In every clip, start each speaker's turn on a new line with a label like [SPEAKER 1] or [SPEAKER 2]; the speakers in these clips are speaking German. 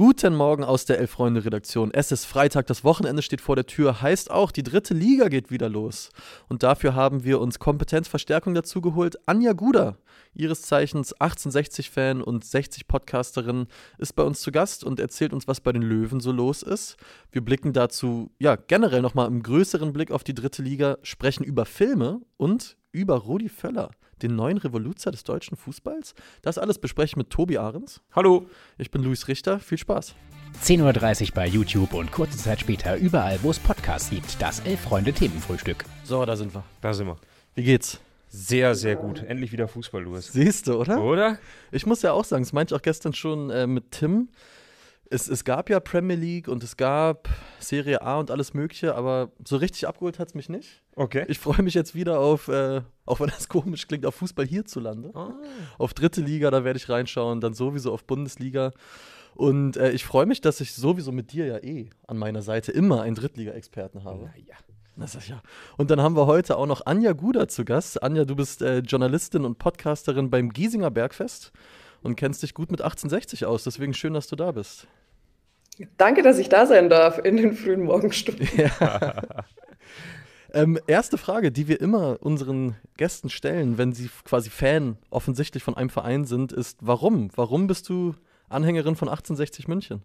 [SPEAKER 1] Guten Morgen aus der Elf-Freunde-Redaktion. Es ist Freitag, das Wochenende steht vor der Tür, heißt auch, die dritte Liga geht wieder los. Und dafür haben wir uns Kompetenzverstärkung dazu geholt. Anja Guder, ihres Zeichens 1860-Fan und 60-Podcasterin, ist bei uns zu Gast und erzählt uns, was bei den Löwen so los ist. Wir blicken dazu, ja, generell nochmal im größeren Blick auf die dritte Liga, sprechen über Filme und über Rudi Völler den neuen Revoluzer des deutschen Fußballs. Das alles bespreche ich mit Tobi Ahrens.
[SPEAKER 2] Hallo.
[SPEAKER 1] Ich bin Luis Richter. Viel Spaß.
[SPEAKER 3] 10.30 Uhr bei YouTube und kurze Zeit später überall, wo es Podcasts gibt. Das Elf-Freunde-Themenfrühstück.
[SPEAKER 1] So, da sind wir.
[SPEAKER 2] Da sind wir.
[SPEAKER 1] Wie geht's?
[SPEAKER 2] Sehr, sehr gut. Endlich wieder Fußball, Luis.
[SPEAKER 1] Siehst du, oder?
[SPEAKER 2] Oder?
[SPEAKER 1] Ich muss ja auch sagen, das meinte ich auch gestern schon äh, mit Tim es, es gab ja Premier League und es gab Serie A und alles Mögliche, aber so richtig abgeholt hat es mich nicht.
[SPEAKER 2] Okay.
[SPEAKER 1] Ich freue mich jetzt wieder auf, äh, auch wenn das komisch klingt, auf Fußball hierzulande. Oh. Auf dritte Liga, da werde ich reinschauen, dann sowieso auf Bundesliga. Und äh, ich freue mich, dass ich sowieso mit dir ja eh an meiner Seite immer einen Drittliga-Experten habe.
[SPEAKER 2] Ja.
[SPEAKER 1] Das ist ja. Und dann haben wir heute auch noch Anja Guder zu Gast. Anja, du bist äh, Journalistin und Podcasterin beim Giesinger Bergfest und kennst dich gut mit 1860 aus. Deswegen schön, dass du da bist.
[SPEAKER 4] Danke, dass ich da sein darf in den frühen Morgenstunden.
[SPEAKER 1] Ja. ähm, erste Frage, die wir immer unseren Gästen stellen, wenn sie quasi Fan offensichtlich von einem Verein sind, ist: Warum? Warum bist du Anhängerin von 1860 München?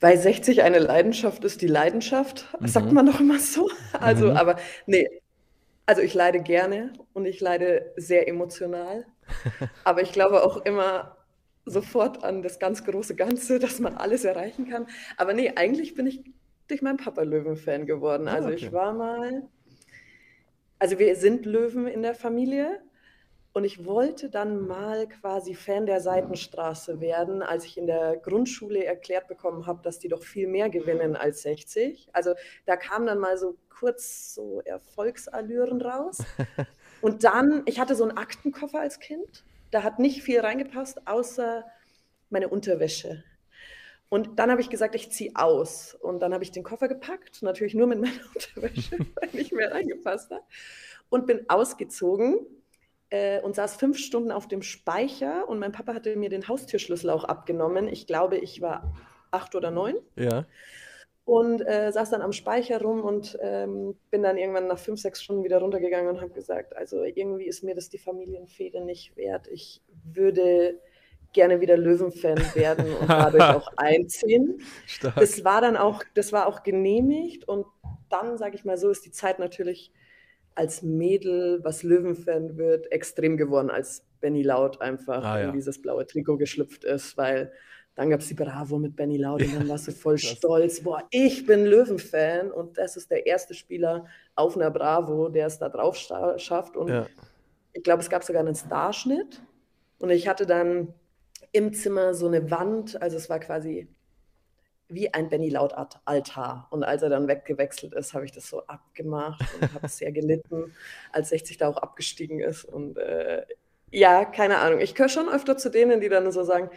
[SPEAKER 4] Weil 60 eine Leidenschaft ist, die Leidenschaft, mhm. sagt man doch immer so. Also, mhm. aber nee, also ich leide gerne und ich leide sehr emotional. aber ich glaube auch immer, sofort an das ganz große Ganze, dass man alles erreichen kann. Aber nee, eigentlich bin ich durch meinen Papa Löwen-Fan geworden. Ah, also okay. ich war mal, also wir sind Löwen in der Familie und ich wollte dann mal quasi Fan der Seitenstraße werden, als ich in der Grundschule erklärt bekommen habe, dass die doch viel mehr gewinnen als 60. Also da kam dann mal so kurz so Erfolgsallüren raus. Und dann, ich hatte so einen Aktenkoffer als Kind da hat nicht viel reingepasst, außer meine Unterwäsche. Und dann habe ich gesagt, ich ziehe aus. Und dann habe ich den Koffer gepackt, natürlich nur mit meiner Unterwäsche, weil nicht mehr reingepasst hat. Und bin ausgezogen äh, und saß fünf Stunden auf dem Speicher. Und mein Papa hatte mir den Haustürschlüssel auch abgenommen. Ich glaube, ich war acht oder neun.
[SPEAKER 1] Ja
[SPEAKER 4] und äh, saß dann am Speicher rum und ähm, bin dann irgendwann nach fünf, sechs Stunden wieder runtergegangen und habe gesagt, also irgendwie ist mir das die Familienfehde nicht wert. Ich würde gerne wieder Löwenfan werden und dadurch auch einziehen. Stark. Das war dann auch, das war auch genehmigt und dann, sage ich mal so, ist die Zeit natürlich als Mädel, was Löwenfan wird, extrem geworden, als Benny Laut einfach ah, ja. in dieses blaue Trikot geschlüpft ist, weil dann gab es die Bravo mit Benny Laud und dann warst du voll stolz. Boah, ich bin Löwen-Fan und das ist der erste Spieler auf einer Bravo, der es da drauf schafft. Und ja. ich glaube, es gab sogar einen Starschnitt. Und ich hatte dann im Zimmer so eine Wand, also es war quasi wie ein Benny Laut Altar. Und als er dann weggewechselt ist, habe ich das so abgemacht und habe sehr gelitten, als 60 da auch abgestiegen ist. Und äh, ja, keine Ahnung. Ich gehöre schon öfter zu denen, die dann so sagen,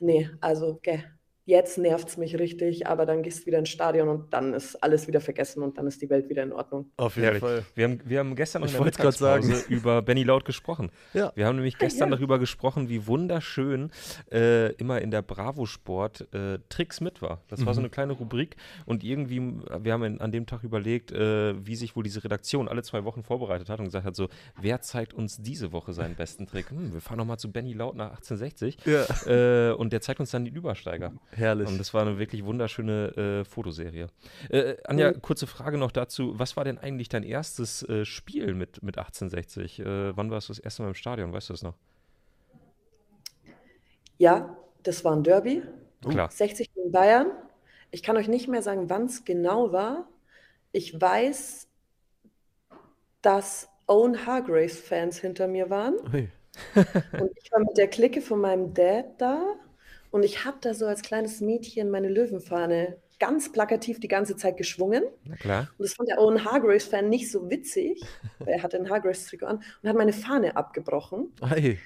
[SPEAKER 4] nee, also, okay, jetzt nervt es mich richtig, aber dann gehst du wieder ins Stadion und dann ist alles wieder vergessen und dann ist die Welt wieder in Ordnung.
[SPEAKER 2] Auf jeden Herrlich. Fall. Wir haben, wir haben gestern noch in der Mittagspause über Benny Laut gesprochen. Ja. Wir haben nämlich gestern ja. darüber gesprochen, wie wunderschön äh, immer in der Bravo Sport äh, Tricks mit war. Das mhm. war so mhm. eine kleine Rubrik und irgendwie, wir haben in, an dem Tag überlegt, äh, wie sich wohl diese Redaktion alle zwei Wochen vorbereitet hat und gesagt hat so, wer zeigt uns diese Woche seinen besten Trick? Hm, wir fahren nochmal zu Benny Laut nach 1860 ja. Äh, und der zeigt uns dann die Übersteiger.
[SPEAKER 1] Herrlich.
[SPEAKER 2] Und das war eine wirklich wunderschöne äh, Fotoserie. Äh, Anja, mhm. kurze Frage noch dazu. Was war denn eigentlich dein erstes äh, Spiel mit, mit 1860? Äh, wann warst du das erste Mal im Stadion? Weißt du das noch?
[SPEAKER 4] Ja, das war ein Derby.
[SPEAKER 2] Oh. Klar.
[SPEAKER 4] 60 in Bayern. Ich kann euch nicht mehr sagen, wann es genau war. Ich weiß, dass Owen Hargraves-Fans hinter mir waren. Ui. und ich war mit der Clique von meinem Dad da und ich habe da so als kleines Mädchen meine Löwenfahne ganz plakativ die ganze Zeit geschwungen.
[SPEAKER 2] Na klar.
[SPEAKER 4] Und das fand der Owen Hargraves-Fan nicht so witzig, weil er hatte ein Hargraves-Trikot an und hat meine Fahne abgebrochen.
[SPEAKER 1] Hey.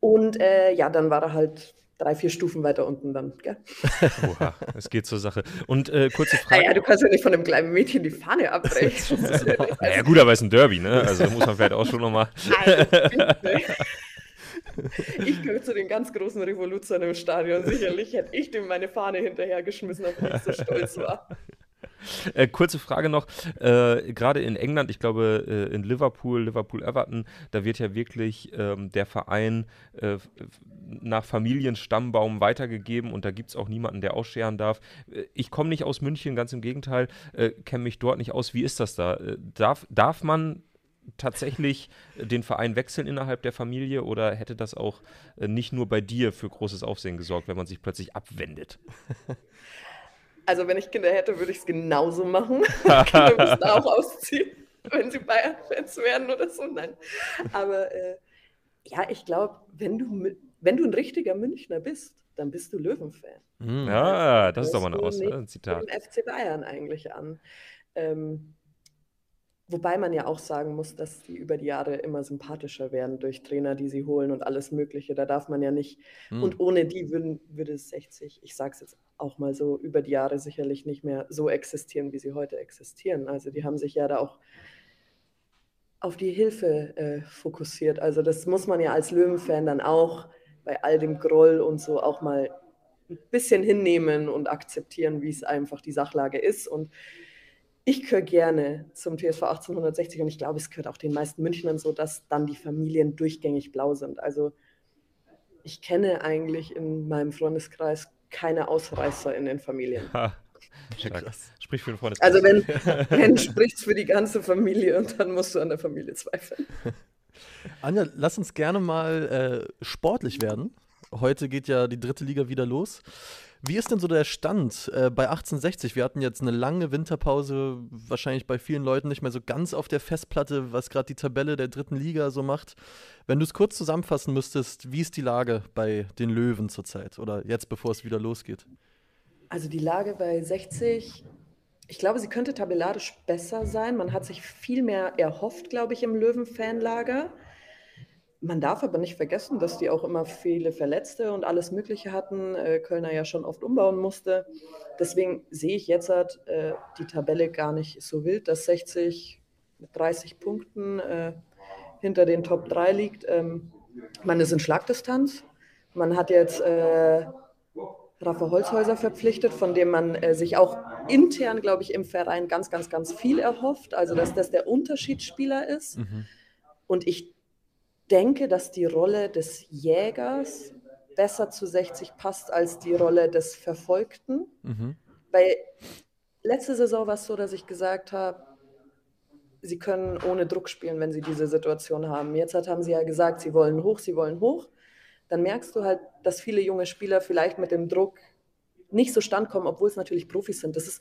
[SPEAKER 4] Und äh, ja, dann war er halt drei, vier Stufen weiter unten dann. Gell?
[SPEAKER 2] Oha, es geht zur Sache. Und äh, kurze Frage.
[SPEAKER 4] Naja, du kannst ja nicht von einem kleinen Mädchen die Fahne abbrechen.
[SPEAKER 2] naja, gut, aber es ist ein Derby, ne? Also muss man vielleicht auch schon nochmal.
[SPEAKER 4] Ich gehöre zu den ganz großen Revolutionen im Stadion. Sicherlich hätte ich dem meine Fahne hinterhergeschmissen, auf ich so stolz war.
[SPEAKER 2] Äh, kurze Frage noch, äh, gerade in England, ich glaube äh, in Liverpool, Liverpool-Everton, da wird ja wirklich ähm, der Verein äh, nach Familienstammbaum weitergegeben und da gibt es auch niemanden, der ausscheren darf. Äh, ich komme nicht aus München, ganz im Gegenteil, äh, kenne mich dort nicht aus. Wie ist das da? darf, darf man tatsächlich den Verein wechseln innerhalb der Familie oder hätte das auch nicht nur bei dir für großes Aufsehen gesorgt, wenn man sich plötzlich abwendet?
[SPEAKER 4] Also wenn ich Kinder hätte, würde ich es genauso machen. Kinder müssten auch ausziehen, wenn sie Bayern-Fans werden oder so. Nein. Aber äh, ja, ich glaube, wenn du, wenn du ein richtiger Münchner bist, dann bist du Löwenfan.
[SPEAKER 2] Ja, das ist doch mal eine Aussage, ein Zitat.
[SPEAKER 4] Dem FC Bayern eigentlich an. Ähm, Wobei man ja auch sagen muss, dass die über die Jahre immer sympathischer werden durch Trainer, die sie holen und alles Mögliche. Da darf man ja nicht. Hm. Und ohne die würden, würde es 60, ich sage es jetzt auch mal so, über die Jahre sicherlich nicht mehr so existieren, wie sie heute existieren. Also die haben sich ja da auch auf die Hilfe äh, fokussiert. Also das muss man ja als Löwenfan dann auch bei all dem Groll und so auch mal ein bisschen hinnehmen und akzeptieren, wie es einfach die Sachlage ist. Und ich gehöre gerne zum TSV 1860 und ich glaube, es gehört auch den meisten Münchnern so, dass dann die Familien durchgängig blau sind. Also ich kenne eigentlich in meinem Freundeskreis keine Ausreißer in den Familien. Ha,
[SPEAKER 2] Sprich für den Freundeskreis.
[SPEAKER 4] Also wenn, wenn spricht für die ganze Familie und dann musst du an der Familie zweifeln.
[SPEAKER 1] Anja, lass uns gerne mal äh, sportlich werden. Heute geht ja die dritte Liga wieder los. Wie ist denn so der Stand äh, bei 1860? Wir hatten jetzt eine lange Winterpause, wahrscheinlich bei vielen Leuten nicht mehr so ganz auf der Festplatte, was gerade die Tabelle der dritten Liga so macht. Wenn du es kurz zusammenfassen müsstest, wie ist die Lage bei den Löwen zurzeit oder jetzt, bevor es wieder losgeht?
[SPEAKER 4] Also die Lage bei 60, ich glaube, sie könnte tabellarisch besser sein. Man hat sich viel mehr erhofft, glaube ich, im Löwen-Fanlager. Man darf aber nicht vergessen, dass die auch immer viele Verletzte und alles Mögliche hatten. Äh, Kölner ja schon oft umbauen musste. Deswegen sehe ich jetzt halt, äh, die Tabelle gar nicht so wild, dass 60 mit 30 Punkten äh, hinter den Top 3 liegt. Ähm, man ist in Schlagdistanz. Man hat jetzt äh, Rafa Holzhäuser verpflichtet, von dem man äh, sich auch intern, glaube ich, im Verein ganz, ganz, ganz viel erhofft. Also, dass das der Unterschiedsspieler ist. Mhm. Und ich denke, dass die Rolle des Jägers besser zu 60 passt als die Rolle des Verfolgten. Mhm. Weil letzte Saison war es so, dass ich gesagt habe, sie können ohne Druck spielen, wenn sie diese Situation haben. Jetzt haben sie ja gesagt, sie wollen hoch, sie wollen hoch. Dann merkst du halt, dass viele junge Spieler vielleicht mit dem Druck nicht so standkommen, obwohl es natürlich Profis sind. Das ist,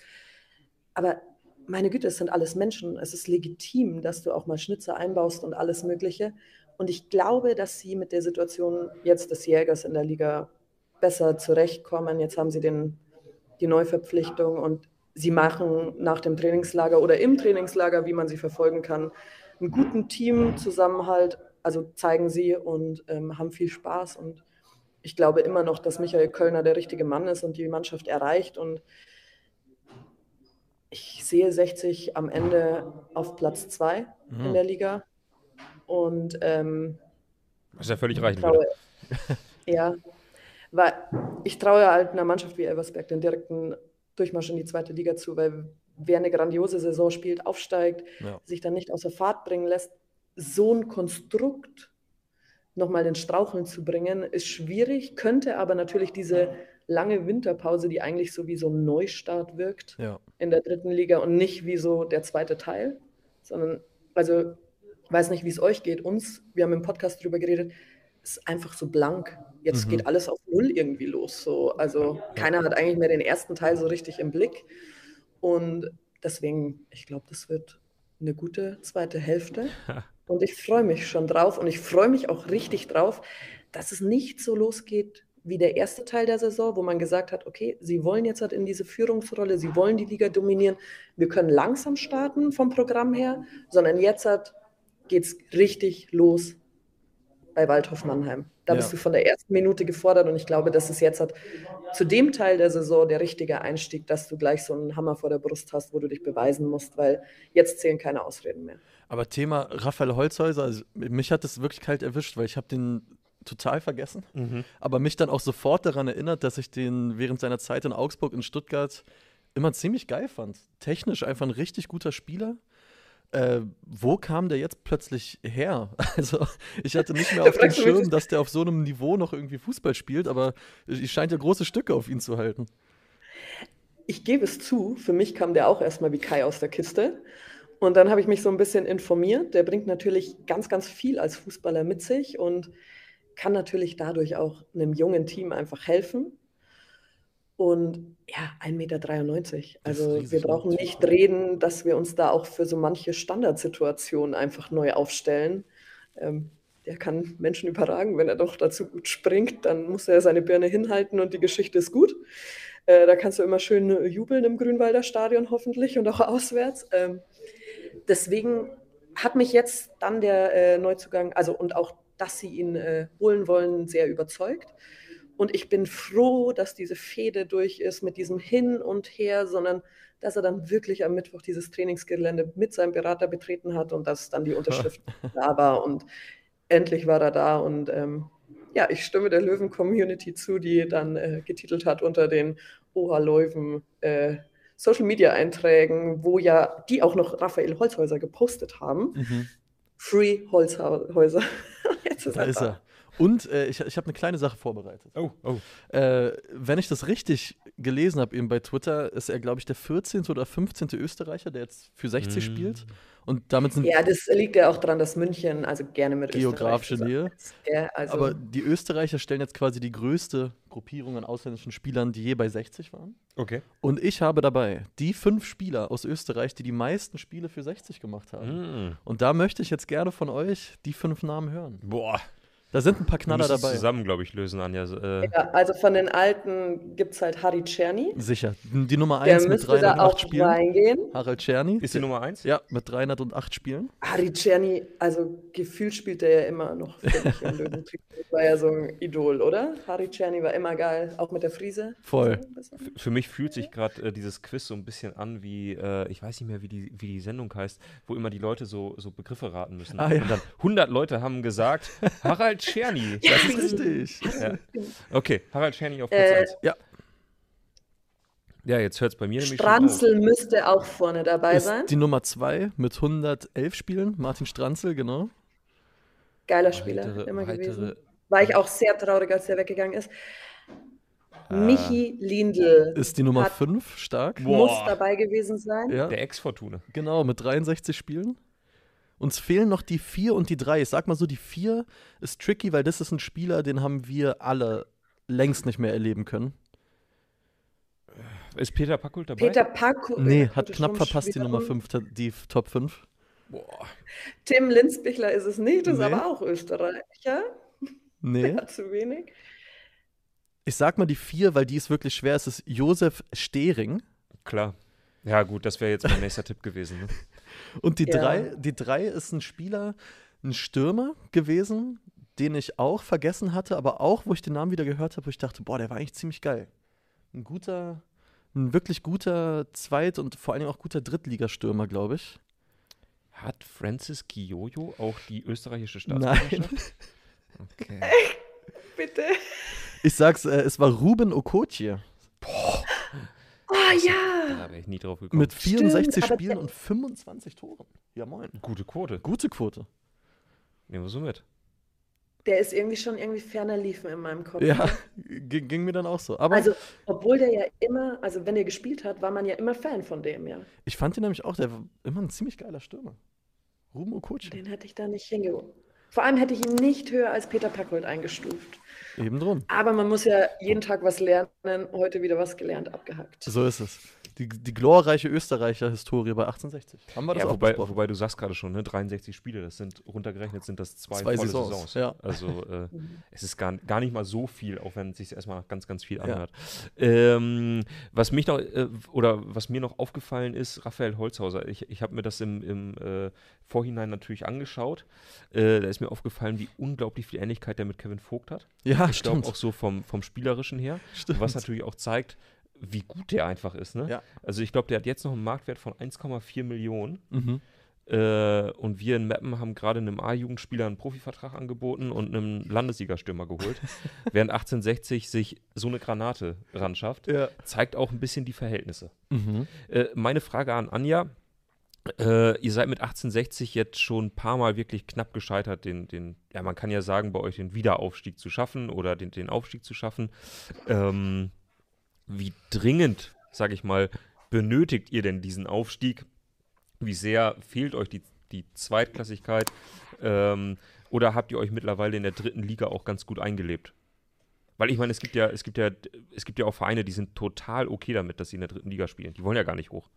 [SPEAKER 4] aber meine Güte, es sind alles Menschen. Es ist legitim, dass du auch mal Schnitzer einbaust und alles Mögliche. Und ich glaube, dass sie mit der Situation jetzt des Jägers in der Liga besser zurechtkommen. Jetzt haben sie den, die Neuverpflichtung und sie machen nach dem Trainingslager oder im Trainingslager, wie man sie verfolgen kann, einen guten Teamzusammenhalt. Also zeigen sie und ähm, haben viel Spaß. Und ich glaube immer noch, dass Michael Kölner der richtige Mann ist und die Mannschaft erreicht. Und ich sehe 60 am Ende auf Platz 2 mhm. in der Liga. Und ähm,
[SPEAKER 2] was ja völlig reichen
[SPEAKER 4] traue, Ja, weil ich traue halt einer Mannschaft wie Elversberg den direkten Durchmarsch in die zweite Liga zu, weil wer eine grandiose Saison spielt, aufsteigt, ja. sich dann nicht außer Fahrt bringen lässt, so ein Konstrukt nochmal den Straucheln zu bringen, ist schwierig, könnte aber natürlich diese lange Winterpause, die eigentlich so wie so ein Neustart wirkt ja. in der dritten Liga und nicht wie so der zweite Teil, sondern also weiß nicht, wie es euch geht. Uns, wir haben im Podcast darüber geredet, ist einfach so blank. Jetzt mhm. geht alles auf Null irgendwie los. So. Also keiner hat eigentlich mehr den ersten Teil so richtig im Blick. Und deswegen, ich glaube, das wird eine gute zweite Hälfte. Und ich freue mich schon drauf. Und ich freue mich auch richtig drauf, dass es nicht so losgeht wie der erste Teil der Saison, wo man gesagt hat, okay, sie wollen jetzt halt in diese Führungsrolle, sie wollen die Liga dominieren. Wir können langsam starten vom Programm her, sondern jetzt hat geht es richtig los bei Waldhof Mannheim. Da ja. bist du von der ersten Minute gefordert und ich glaube, dass es jetzt hat, zu dem Teil der Saison der richtige Einstieg, dass du gleich so einen Hammer vor der Brust hast, wo du dich beweisen musst, weil jetzt zählen keine Ausreden mehr.
[SPEAKER 1] Aber Thema Raphael Holzhäuser, also mich hat das wirklich kalt erwischt, weil ich habe den total vergessen, mhm. aber mich dann auch sofort daran erinnert, dass ich den während seiner Zeit in Augsburg in Stuttgart immer ziemlich geil fand. Technisch einfach ein richtig guter Spieler. Äh, wo kam der jetzt plötzlich her? Also, ich hatte nicht mehr auf dem Schirm, dass der auf so einem Niveau noch irgendwie Fußball spielt, aber ich scheint ja große Stücke auf ihn zu halten.
[SPEAKER 4] Ich gebe es zu, für mich kam der auch erstmal wie Kai aus der Kiste. Und dann habe ich mich so ein bisschen informiert. Der bringt natürlich ganz, ganz viel als Fußballer mit sich und kann natürlich dadurch auch einem jungen Team einfach helfen. Und ja, 1,93 Meter. Also wir brauchen nicht reden, dass wir uns da auch für so manche Standardsituationen einfach neu aufstellen. Ähm, der kann Menschen überragen, wenn er doch dazu gut springt, dann muss er seine Birne hinhalten und die Geschichte ist gut. Äh, da kannst du immer schön jubeln im Grünwalder Stadion hoffentlich und auch auswärts. Ähm, deswegen hat mich jetzt dann der äh, Neuzugang, also und auch, dass sie ihn äh, holen wollen, sehr überzeugt. Und ich bin froh, dass diese Fehde durch ist mit diesem Hin und Her, sondern dass er dann wirklich am Mittwoch dieses Trainingsgelände mit seinem Berater betreten hat und dass dann die Unterschrift da war. Und endlich war er da. Und ähm, ja, ich stimme der Löwen-Community zu, die dann äh, getitelt hat unter den Oha Löwen äh, Social Media Einträgen, wo ja die auch noch Raphael Holzhäuser gepostet haben. Mhm. Free Holzhäuser.
[SPEAKER 1] Jetzt ist da er ist er. Und äh, ich, ich habe eine kleine Sache vorbereitet.
[SPEAKER 2] Oh, oh.
[SPEAKER 1] Äh, wenn ich das richtig gelesen habe, eben bei Twitter, ist er, glaube ich, der 14. oder 15. Österreicher, der jetzt für 60 mm. spielt. Und damit sind
[SPEAKER 4] ja, das liegt ja auch daran, dass München also gerne mit
[SPEAKER 1] geografische Nähe.
[SPEAKER 4] Ja, also
[SPEAKER 1] Aber die Österreicher stellen jetzt quasi die größte Gruppierung an ausländischen Spielern, die je bei 60 waren.
[SPEAKER 2] Okay.
[SPEAKER 1] Und ich habe dabei die fünf Spieler aus Österreich, die die meisten Spiele für 60 gemacht haben. Mm. Und da möchte ich jetzt gerne von euch die fünf Namen hören.
[SPEAKER 2] Boah.
[SPEAKER 1] Da sind ein paar Knaller dabei.
[SPEAKER 2] zusammen, glaube ich, lösen, Anja.
[SPEAKER 4] Äh ja, also von den alten gibt es halt Harry Czerny.
[SPEAKER 1] Sicher. Die Nummer 1 mit 308 Spielen.
[SPEAKER 4] Reingehen.
[SPEAKER 1] Harald Czerny.
[SPEAKER 2] Ist die Nummer 1?
[SPEAKER 1] Ja, mit 308 Spielen.
[SPEAKER 4] Harry Czerny, also gefühlt spielt er ja immer noch für im Löwen. war ja so ein Idol, oder? Harry Czerny war immer geil, auch mit der Friese.
[SPEAKER 1] Voll.
[SPEAKER 2] Für mich fühlt sich gerade äh, dieses Quiz so ein bisschen an wie, äh, ich weiß nicht mehr, wie die, wie die Sendung heißt, wo immer die Leute so, so Begriffe raten müssen.
[SPEAKER 1] Ah, ja.
[SPEAKER 2] Und dann 100 Leute haben gesagt, Harald Czerny.
[SPEAKER 1] Ja, das ist richtig.
[SPEAKER 2] Ja. Okay, Harald Czerny auf Platz äh, 1.
[SPEAKER 1] Ja.
[SPEAKER 2] Ja, jetzt hört es bei mir
[SPEAKER 4] nämlich Stranzel müsste auch vorne dabei
[SPEAKER 1] ist
[SPEAKER 4] sein.
[SPEAKER 1] Die Nummer 2 mit 111 Spielen, Martin Stranzel, genau.
[SPEAKER 4] Geiler Spieler, weitere, immer weitere, gewesen. War ich auch sehr traurig, als er weggegangen ist. Äh, Michi Lindl.
[SPEAKER 1] Ist die Nummer 5 stark?
[SPEAKER 4] Boah. Muss dabei gewesen sein.
[SPEAKER 2] Ja. Der Ex-Fortuna.
[SPEAKER 1] Genau, mit 63 Spielen. Uns fehlen noch die vier und die drei. Ich sag mal so, die vier ist tricky, weil das ist ein Spieler, den haben wir alle längst nicht mehr erleben können.
[SPEAKER 2] Ist Peter Packult dabei?
[SPEAKER 4] Peter Packult.
[SPEAKER 1] Nee, hat knapp verpasst die Nummer 5, die Top 5.
[SPEAKER 4] Boah. Tim Linzbichler ist es nicht, ist nee. aber auch Österreicher.
[SPEAKER 1] Nee.
[SPEAKER 4] Der hat zu wenig.
[SPEAKER 1] Ich sag mal die vier, weil die ist wirklich schwer. Es ist Josef Stehring.
[SPEAKER 2] Klar. Ja, gut, das wäre jetzt mein nächster Tipp gewesen. Ne?
[SPEAKER 1] Und die, ja. drei, die drei ist ein Spieler, ein Stürmer gewesen, den ich auch vergessen hatte, aber auch, wo ich den Namen wieder gehört habe, wo ich dachte, boah, der war eigentlich ziemlich geil. Ein guter, ein wirklich guter Zweit- und vor allem auch guter Drittligastürmer, glaube ich.
[SPEAKER 2] Hat Francis Kiyoyo auch die österreichische Staatsbürgerschaft? Nein.
[SPEAKER 4] Okay. Bitte.
[SPEAKER 1] Ich sag's, äh, es war Ruben Okotje.
[SPEAKER 4] Oh ja!
[SPEAKER 2] Da wäre ich nie drauf gekommen.
[SPEAKER 1] Mit 64 Stimmt, Spielen und 25 Toren. Ja, moin.
[SPEAKER 2] Gute Quote.
[SPEAKER 1] Gute Quote.
[SPEAKER 2] Nehmen wir so mit.
[SPEAKER 4] Der ist irgendwie schon irgendwie ferner liefen in meinem Kopf.
[SPEAKER 1] Ja, ne? ging, ging, mir dann auch so. Aber
[SPEAKER 4] also, obwohl der ja immer, also wenn er gespielt hat, war man ja immer Fan von dem, ja.
[SPEAKER 1] Ich fand ihn nämlich auch, der war immer ein ziemlich geiler Stürmer. Ruben Okutsch.
[SPEAKER 4] Den hätte ich da nicht hingeholt. Vor allem hätte ich ihn nicht höher als Peter Packold eingestuft.
[SPEAKER 1] Eben drum.
[SPEAKER 4] Aber man muss ja jeden Tag was lernen. Heute wieder was gelernt, abgehackt.
[SPEAKER 1] So ist es die, die glorreiche Österreicher-Historie bei 1860.
[SPEAKER 2] Haben wir das ja, auch wobei, wobei du sagst gerade schon, ne, 63 Spiele, das sind runtergerechnet sind das zwei, zwei volle Saisons. Saisons.
[SPEAKER 1] Ja.
[SPEAKER 2] Also äh, es ist gar, gar nicht mal so viel, auch wenn es sich erstmal ganz, ganz viel anhört. Ja. Ähm, was mich noch äh, oder was mir noch aufgefallen ist, Raphael Holzhauser, ich, ich habe mir das im, im äh, Vorhinein natürlich angeschaut. Äh, da ist mir aufgefallen, wie unglaublich viel Ähnlichkeit der mit Kevin Vogt hat.
[SPEAKER 1] Ja,
[SPEAKER 2] ich glaube auch so vom, vom Spielerischen her.
[SPEAKER 1] Stimmt.
[SPEAKER 2] Was natürlich auch zeigt, wie gut der einfach ist. Ne?
[SPEAKER 1] Ja.
[SPEAKER 2] Also ich glaube, der hat jetzt noch einen Marktwert von 1,4 Millionen.
[SPEAKER 1] Mhm.
[SPEAKER 2] Äh, und wir in Meppen haben gerade einem A-Jugendspieler einen Profivertrag angeboten und einem Landessiegerstürmer geholt. während 1860 sich so eine Granate ran schafft. Ja. Zeigt auch ein bisschen die Verhältnisse. Mhm. Äh, meine Frage an Anja. Äh, ihr seid mit 1860 jetzt schon ein paar Mal wirklich knapp gescheitert, den, den, ja, man kann ja sagen, bei euch den Wiederaufstieg zu schaffen oder den, den Aufstieg zu schaffen. Ähm, wie dringend, sage ich mal, benötigt ihr denn diesen Aufstieg? Wie sehr fehlt euch die, die Zweitklassigkeit? Ähm, oder habt ihr euch mittlerweile in der dritten Liga auch ganz gut eingelebt? Weil ich meine, es gibt ja, es gibt ja, es gibt ja auch Vereine, die sind total okay damit, dass sie in der dritten Liga spielen. Die wollen ja gar nicht hoch.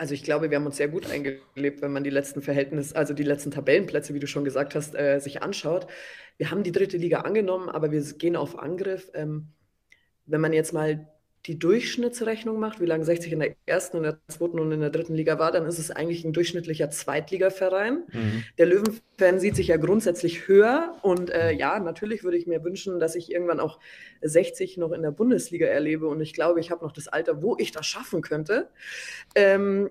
[SPEAKER 4] Also ich glaube, wir haben uns sehr gut eingelebt, wenn man die letzten Verhältnisse, also die letzten Tabellenplätze, wie du schon gesagt hast, äh, sich anschaut. Wir haben die dritte Liga angenommen, aber wir gehen auf Angriff. Ähm, wenn man jetzt mal die Durchschnittsrechnung macht, wie lange 60 in der ersten, in der zweiten und in der dritten Liga war, dann ist es eigentlich ein durchschnittlicher Zweitligaverein. Mhm. Der Löwenfan sieht sich ja grundsätzlich höher und äh, ja, natürlich würde ich mir wünschen, dass ich irgendwann auch 60 noch in der Bundesliga erlebe und ich glaube, ich habe noch das Alter, wo ich das schaffen könnte. Ähm,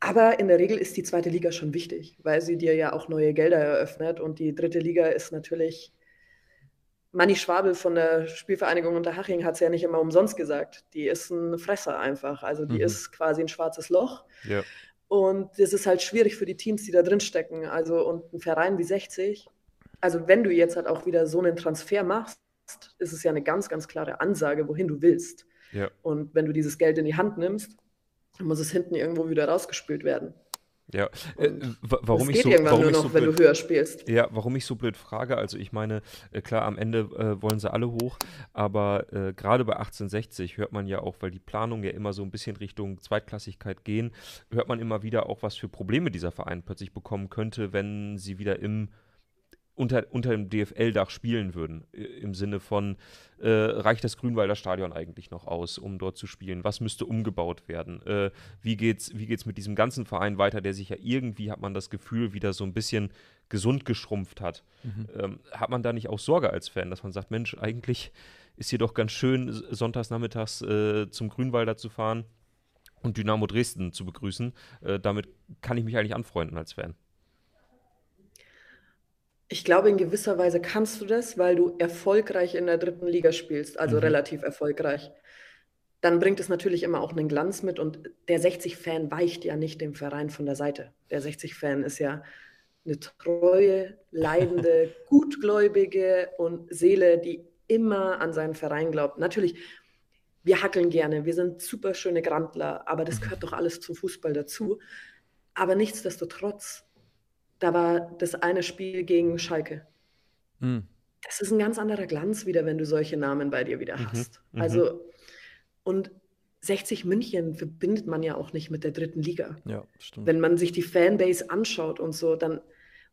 [SPEAKER 4] aber in der Regel ist die zweite Liga schon wichtig, weil sie dir ja auch neue Gelder eröffnet und die dritte Liga ist natürlich Manni Schwabel von der Spielvereinigung Unterhaching hat es ja nicht immer umsonst gesagt. Die ist ein Fresser einfach. Also die mhm. ist quasi ein schwarzes Loch. Ja. Und das ist halt schwierig für die Teams, die da drin stecken. Also und ein Verein wie 60, also wenn du jetzt halt auch wieder so einen Transfer machst, ist es ja eine ganz, ganz klare Ansage, wohin du willst. Ja. Und wenn du dieses Geld in die Hand nimmst, muss es hinten irgendwo wieder rausgespült werden.
[SPEAKER 2] Ja, äh, warum
[SPEAKER 4] ich
[SPEAKER 2] so,
[SPEAKER 4] warum
[SPEAKER 2] nur
[SPEAKER 4] noch,
[SPEAKER 2] so
[SPEAKER 4] blöd, wenn du höher spielst.
[SPEAKER 2] Ja, warum ich so blöd frage, also ich meine, äh, klar, am Ende äh, wollen sie alle hoch, aber äh, gerade bei 1860 hört man ja auch, weil die Planungen ja immer so ein bisschen Richtung Zweitklassigkeit gehen, hört man immer wieder auch, was für Probleme dieser Verein plötzlich bekommen könnte, wenn sie wieder im unter, unter dem DFL-Dach spielen würden. Im Sinne von, äh, reicht das Grünwalder Stadion eigentlich noch aus, um dort zu spielen? Was müsste umgebaut werden? Äh, wie geht's, wie geht's mit diesem ganzen Verein weiter, der sich ja irgendwie, hat man das Gefühl, wieder so ein bisschen gesund geschrumpft hat? Mhm. Ähm, hat man da nicht auch Sorge als Fan, dass man sagt, Mensch, eigentlich ist hier doch ganz schön, sonntags nachmittags äh, zum Grünwalder zu fahren und Dynamo Dresden zu begrüßen? Äh, damit kann ich mich eigentlich anfreunden als Fan.
[SPEAKER 4] Ich glaube, in gewisser Weise kannst du das, weil du erfolgreich in der dritten Liga spielst, also mhm. relativ erfolgreich. Dann bringt es natürlich immer auch einen Glanz mit und der 60-Fan weicht ja nicht dem Verein von der Seite. Der 60-Fan ist ja eine treue, leidende, gutgläubige und Seele, die immer an seinen Verein glaubt. Natürlich, wir hackeln gerne, wir sind super schöne Grandler, aber das mhm. gehört doch alles zum Fußball dazu. Aber nichtsdestotrotz da war das eine Spiel gegen Schalke. Mhm. Das ist ein ganz anderer Glanz wieder, wenn du solche Namen bei dir wieder mhm. hast. Mhm. Also, und 60 München verbindet man ja auch nicht mit der dritten Liga.
[SPEAKER 1] Ja, stimmt.
[SPEAKER 4] Wenn man sich die Fanbase anschaut und so, dann,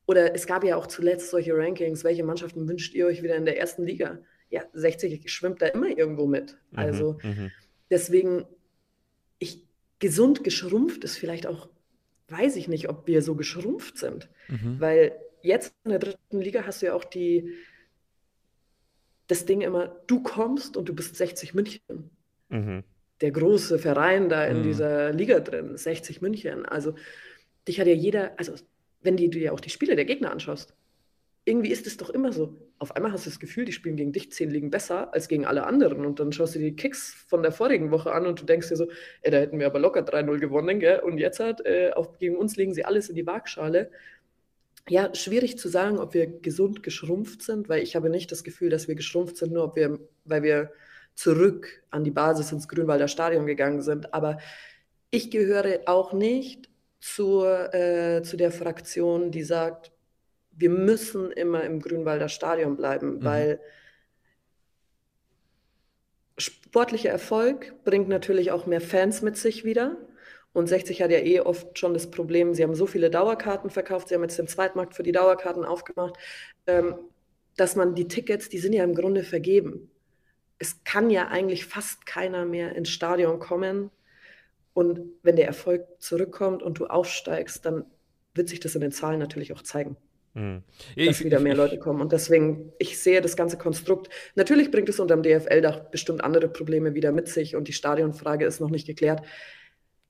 [SPEAKER 4] oder es gab ja auch zuletzt solche Rankings, welche Mannschaften wünscht ihr euch wieder in der ersten Liga? Ja, 60 schwimmt da immer irgendwo mit. Mhm. Also, mhm. deswegen, ich, gesund geschrumpft ist vielleicht auch weiß ich nicht, ob wir so geschrumpft sind. Mhm. Weil jetzt in der dritten Liga hast du ja auch die, das Ding immer, du kommst und du bist 60 München. Mhm. Der große Verein da in mhm. dieser Liga drin, 60 München. Also dich hat ja jeder, also wenn du dir auch die Spiele der Gegner anschaust, irgendwie ist es doch immer so. Auf einmal hast du das Gefühl, die spielen gegen dich zehn Ligen besser als gegen alle anderen. Und dann schaust du dir die Kicks von der vorigen Woche an und du denkst dir so, ey, da hätten wir aber locker 3-0 gewonnen, gell? Und jetzt hat, äh, auch gegen uns legen sie alles in die Waagschale. Ja, schwierig zu sagen, ob wir gesund geschrumpft sind, weil ich habe nicht das Gefühl, dass wir geschrumpft sind, nur ob wir, weil wir zurück an die Basis ins Grünwalder Stadion gegangen sind. Aber ich gehöre auch nicht zur, äh, zu der Fraktion, die sagt, wir müssen immer im Grünwalder Stadion bleiben, mhm. weil sportlicher Erfolg bringt natürlich auch mehr Fans mit sich wieder. Und 60 hat ja eh oft schon das Problem, sie haben so viele Dauerkarten verkauft, sie haben jetzt den Zweitmarkt für die Dauerkarten aufgemacht, ähm, dass man die Tickets, die sind ja im Grunde vergeben. Es kann ja eigentlich fast keiner mehr ins Stadion kommen. Und wenn der Erfolg zurückkommt und du aufsteigst, dann wird sich das in den Zahlen natürlich auch zeigen. Mhm. dass ich, wieder mehr ich, Leute kommen. Und deswegen, ich sehe das ganze Konstrukt. Natürlich bringt es unter dem DFL-Dach bestimmt andere Probleme wieder mit sich und die Stadionfrage ist noch nicht geklärt.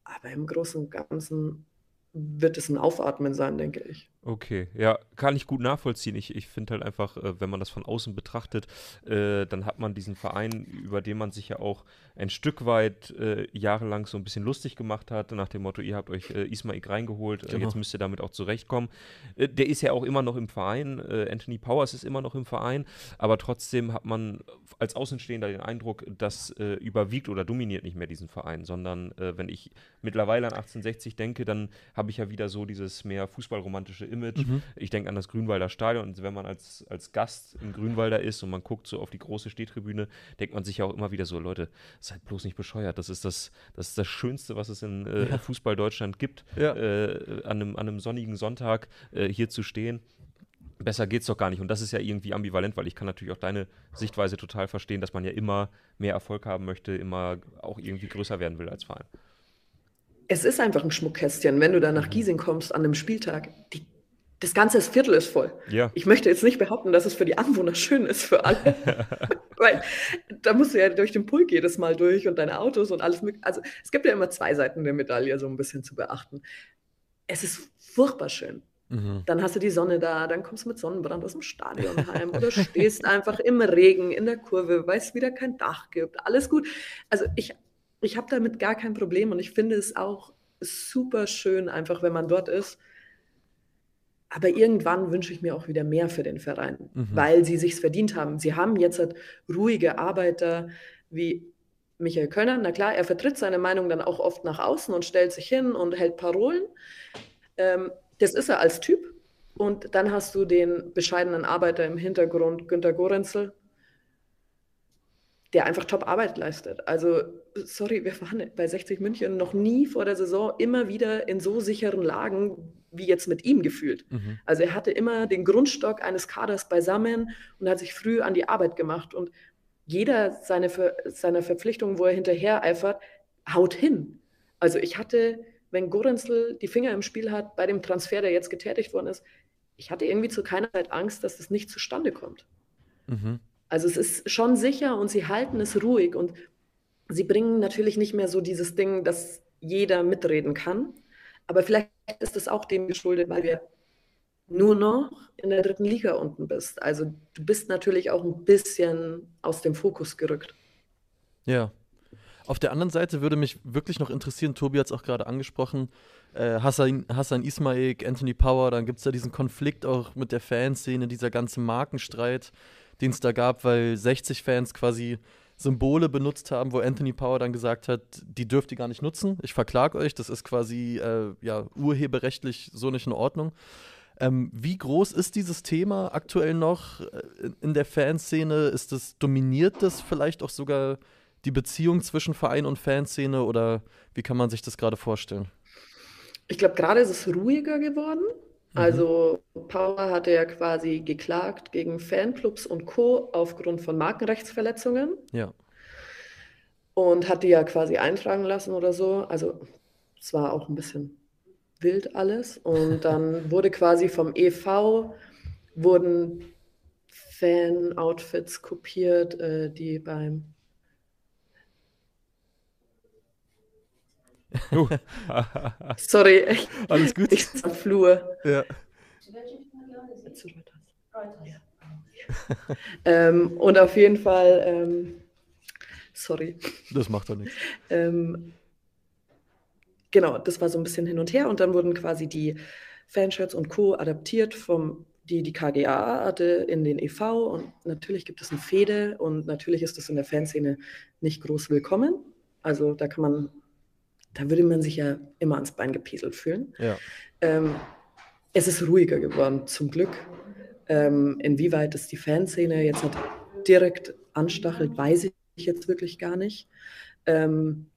[SPEAKER 4] Aber im Großen und Ganzen wird es ein Aufatmen sein, denke ich.
[SPEAKER 2] Okay, ja, kann ich gut nachvollziehen. Ich, ich finde halt einfach, äh, wenn man das von außen betrachtet, äh, dann hat man diesen Verein, über den man sich ja auch ein Stück weit äh, jahrelang so ein bisschen lustig gemacht hat, nach dem Motto, ihr habt euch äh, Ismaik reingeholt, äh, genau. jetzt müsst ihr damit auch zurechtkommen. Äh, der ist ja auch immer noch im Verein, äh, Anthony Powers ist immer noch im Verein, aber trotzdem hat man als Außenstehender den Eindruck, das überwiegt oder dominiert nicht mehr diesen Verein, sondern wenn ich mittlerweile an 1860 denke, dann habe ich ja wieder so dieses mehr fußballromantische Image. Mhm. Ich denke an das Grünwalder Stadion und wenn man als, als Gast im Grünwalder ist und man guckt so auf die große Stehtribüne, denkt man sich ja auch immer wieder so, Leute, seid bloß nicht bescheuert. Das ist das, das, ist das Schönste, was es in äh, ja. Fußball Deutschland gibt, ja. äh, an, einem, an einem sonnigen Sonntag äh, hier zu stehen. Besser geht's doch gar nicht. Und das ist ja irgendwie ambivalent, weil ich kann natürlich auch deine Sichtweise total verstehen, dass man ja immer mehr Erfolg haben möchte, immer auch irgendwie größer werden will als Verein.
[SPEAKER 4] Es ist einfach ein Schmuckkästchen, wenn du da nach mhm. Giesing kommst an einem Spieltag. Die das ganze Viertel ist voll. Ja. Ich möchte jetzt nicht behaupten, dass es für die Anwohner schön ist für alle. Weil da musst du ja durch den Pulk jedes Mal durch und deine Autos und alles. Also es gibt ja immer zwei Seiten der Medaille so ein bisschen zu beachten. Es ist furchtbar schön. Mhm. Dann hast du die Sonne da, dann kommst du mit Sonnenbrand aus dem Stadion heim oder stehst einfach im Regen in der Kurve, weil es wieder kein Dach gibt. Alles gut. Also ich, ich habe damit gar kein Problem und ich finde es auch super schön, einfach wenn man dort ist aber irgendwann wünsche ich mir auch wieder mehr für den Verein, mhm. weil sie sich's verdient haben. Sie haben jetzt halt ruhige Arbeiter wie Michael Könner. Na klar, er vertritt seine Meinung dann auch oft nach außen und stellt sich hin und hält Parolen. Ähm, das ist er als Typ. Und dann hast du den bescheidenen Arbeiter im Hintergrund, Günter Gorenzel, der einfach Top-Arbeit leistet. Also, sorry, wir waren bei 60 München noch nie vor der Saison immer wieder in so sicheren Lagen wie jetzt mit ihm gefühlt. Mhm. Also er hatte immer den Grundstock eines Kaders beisammen und hat sich früh an die Arbeit gemacht. Und jeder seine, seiner Verpflichtungen, wo er hinterher eifert, haut hin. Also ich hatte, wenn Gorenzel die Finger im Spiel hat bei dem Transfer, der jetzt getätigt worden ist, ich hatte irgendwie zu keiner Zeit Angst, dass das nicht zustande kommt. Mhm. Also es ist schon sicher und sie halten es ruhig und sie bringen natürlich nicht mehr so dieses Ding, dass jeder mitreden kann. Aber vielleicht ist es auch dem geschuldet, weil wir nur noch in der dritten Liga unten bist. Also du bist natürlich auch ein bisschen aus dem Fokus gerückt.
[SPEAKER 1] Ja. Auf der anderen Seite würde mich wirklich noch interessieren, Tobi hat es auch gerade angesprochen, äh, Hassan, Hassan Ismail, Anthony Power, dann gibt es ja diesen Konflikt auch mit der Fanszene, dieser ganze Markenstreit den es da gab, weil 60-Fans quasi Symbole benutzt haben, wo Anthony Power dann gesagt hat, die dürft ihr gar nicht nutzen, ich verklage euch, das ist quasi äh, ja, urheberrechtlich so nicht in Ordnung. Ähm, wie groß ist dieses Thema aktuell noch äh, in der Fanszene? Ist das, dominiert das vielleicht auch sogar die Beziehung zwischen Verein und Fanszene oder wie kann man sich das gerade vorstellen?
[SPEAKER 4] Ich glaube, gerade ist es ruhiger geworden. Mhm. Also Power hatte ja quasi geklagt gegen Fanclubs und Co. aufgrund von Markenrechtsverletzungen.
[SPEAKER 1] Ja.
[SPEAKER 4] Und hat die ja quasi eintragen lassen oder so. Also es war auch ein bisschen wild alles. Und dann wurde quasi vom EV wurden Fan-Outfits kopiert, äh, die beim Uh. Sorry, ich,
[SPEAKER 1] alles gut.
[SPEAKER 4] Ich sitze am Flur.
[SPEAKER 1] Ja.
[SPEAKER 4] ähm, und auf jeden Fall, ähm, sorry.
[SPEAKER 1] Das macht doch nichts.
[SPEAKER 4] Ähm, genau, das war so ein bisschen hin und her und dann wurden quasi die Fanshirts und Co. adaptiert vom die die KGA hatte in den EV und natürlich gibt es eine Fehde und natürlich ist das in der Fanszene nicht groß willkommen. Also da kann man da würde man sich ja immer ans Bein gepieselt fühlen.
[SPEAKER 1] Ja.
[SPEAKER 4] Ähm, es ist ruhiger geworden, zum Glück. Ähm, inwieweit es die Fanszene jetzt hat direkt anstachelt, weiß ich jetzt wirklich gar nicht. Ähm,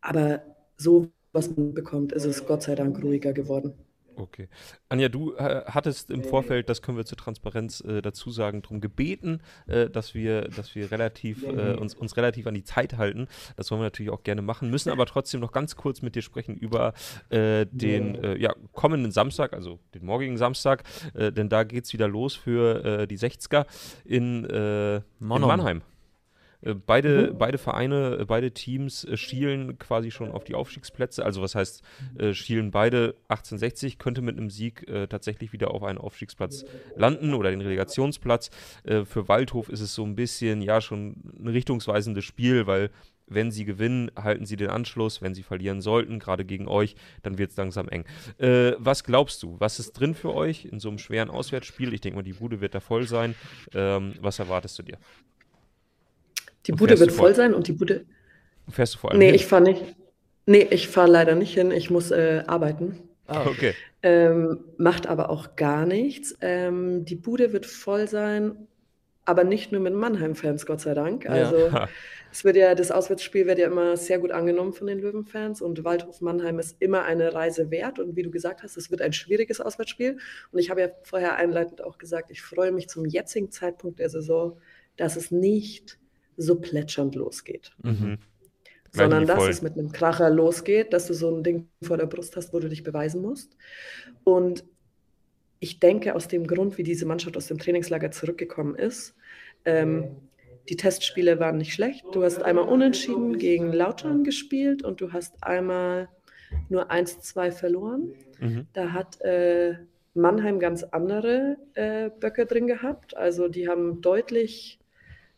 [SPEAKER 4] aber so, was man bekommt, ist es Gott sei Dank ruhiger geworden.
[SPEAKER 2] Okay. Anja, du äh, hattest im Vorfeld, das können wir zur Transparenz äh, dazu sagen, darum gebeten, äh, dass wir, dass wir relativ, äh, uns, uns relativ an die Zeit halten. Das wollen wir natürlich auch gerne machen, müssen aber trotzdem noch ganz kurz mit dir sprechen über äh, den äh, ja, kommenden Samstag, also den morgigen Samstag, denn da geht es wieder los für die 60er in, in Mannheim. Äh, beide, mhm. beide Vereine, äh, beide Teams äh, schielen quasi schon auf die Aufstiegsplätze. Also was heißt, schielen beide 1860, könnte mit einem Sieg tatsächlich wieder auf einen Aufstiegsplatz landen oder den Relegationsplatz. Für Waldhof ist es so ein bisschen, ja, schon ein richtungsweisendes Spiel, weil wenn sie gewinnen, halten sie den Anschluss. Wenn sie verlieren sollten, gerade gegen euch, dann wird es langsam eng. Äh, was glaubst du? Was ist drin für euch in so einem schweren Auswärtsspiel? Ich denke mal, die Bude wird da voll sein. Ähm, was erwartest du dir?
[SPEAKER 4] Die Bude wird voll sein und die Bude.
[SPEAKER 2] Fährst du vor allem?
[SPEAKER 4] Nee, hin? ich fahre nicht. Nee, ich fahre leider nicht hin. Ich muss äh, arbeiten.
[SPEAKER 2] Ah, okay.
[SPEAKER 4] Ähm, macht aber auch gar nichts. Ähm, die Bude wird voll sein, aber nicht nur mit Mannheim-Fans, Gott sei Dank. Also ja. es wird ja, das Auswärtsspiel wird ja immer sehr gut angenommen von den Löwen-Fans und Waldhof Mannheim ist immer eine Reise wert. Und wie du gesagt hast, es wird ein schwieriges Auswärtsspiel. Und ich habe ja vorher einleitend auch gesagt, ich freue mich zum jetzigen Zeitpunkt der Saison, dass es nicht so plätschernd losgeht. Mhm. Sondern dass es mit einem Kracher losgeht, dass du so ein Ding vor der Brust hast, wo du dich beweisen musst. Und ich denke, aus dem Grund, wie diese Mannschaft aus dem Trainingslager zurückgekommen ist, ähm, die Testspiele waren nicht schlecht. Du hast einmal unentschieden gegen Lautern gespielt und du hast einmal nur 1-2 verloren. Mhm. Da hat äh, Mannheim ganz andere äh, Böcke drin gehabt. Also die haben deutlich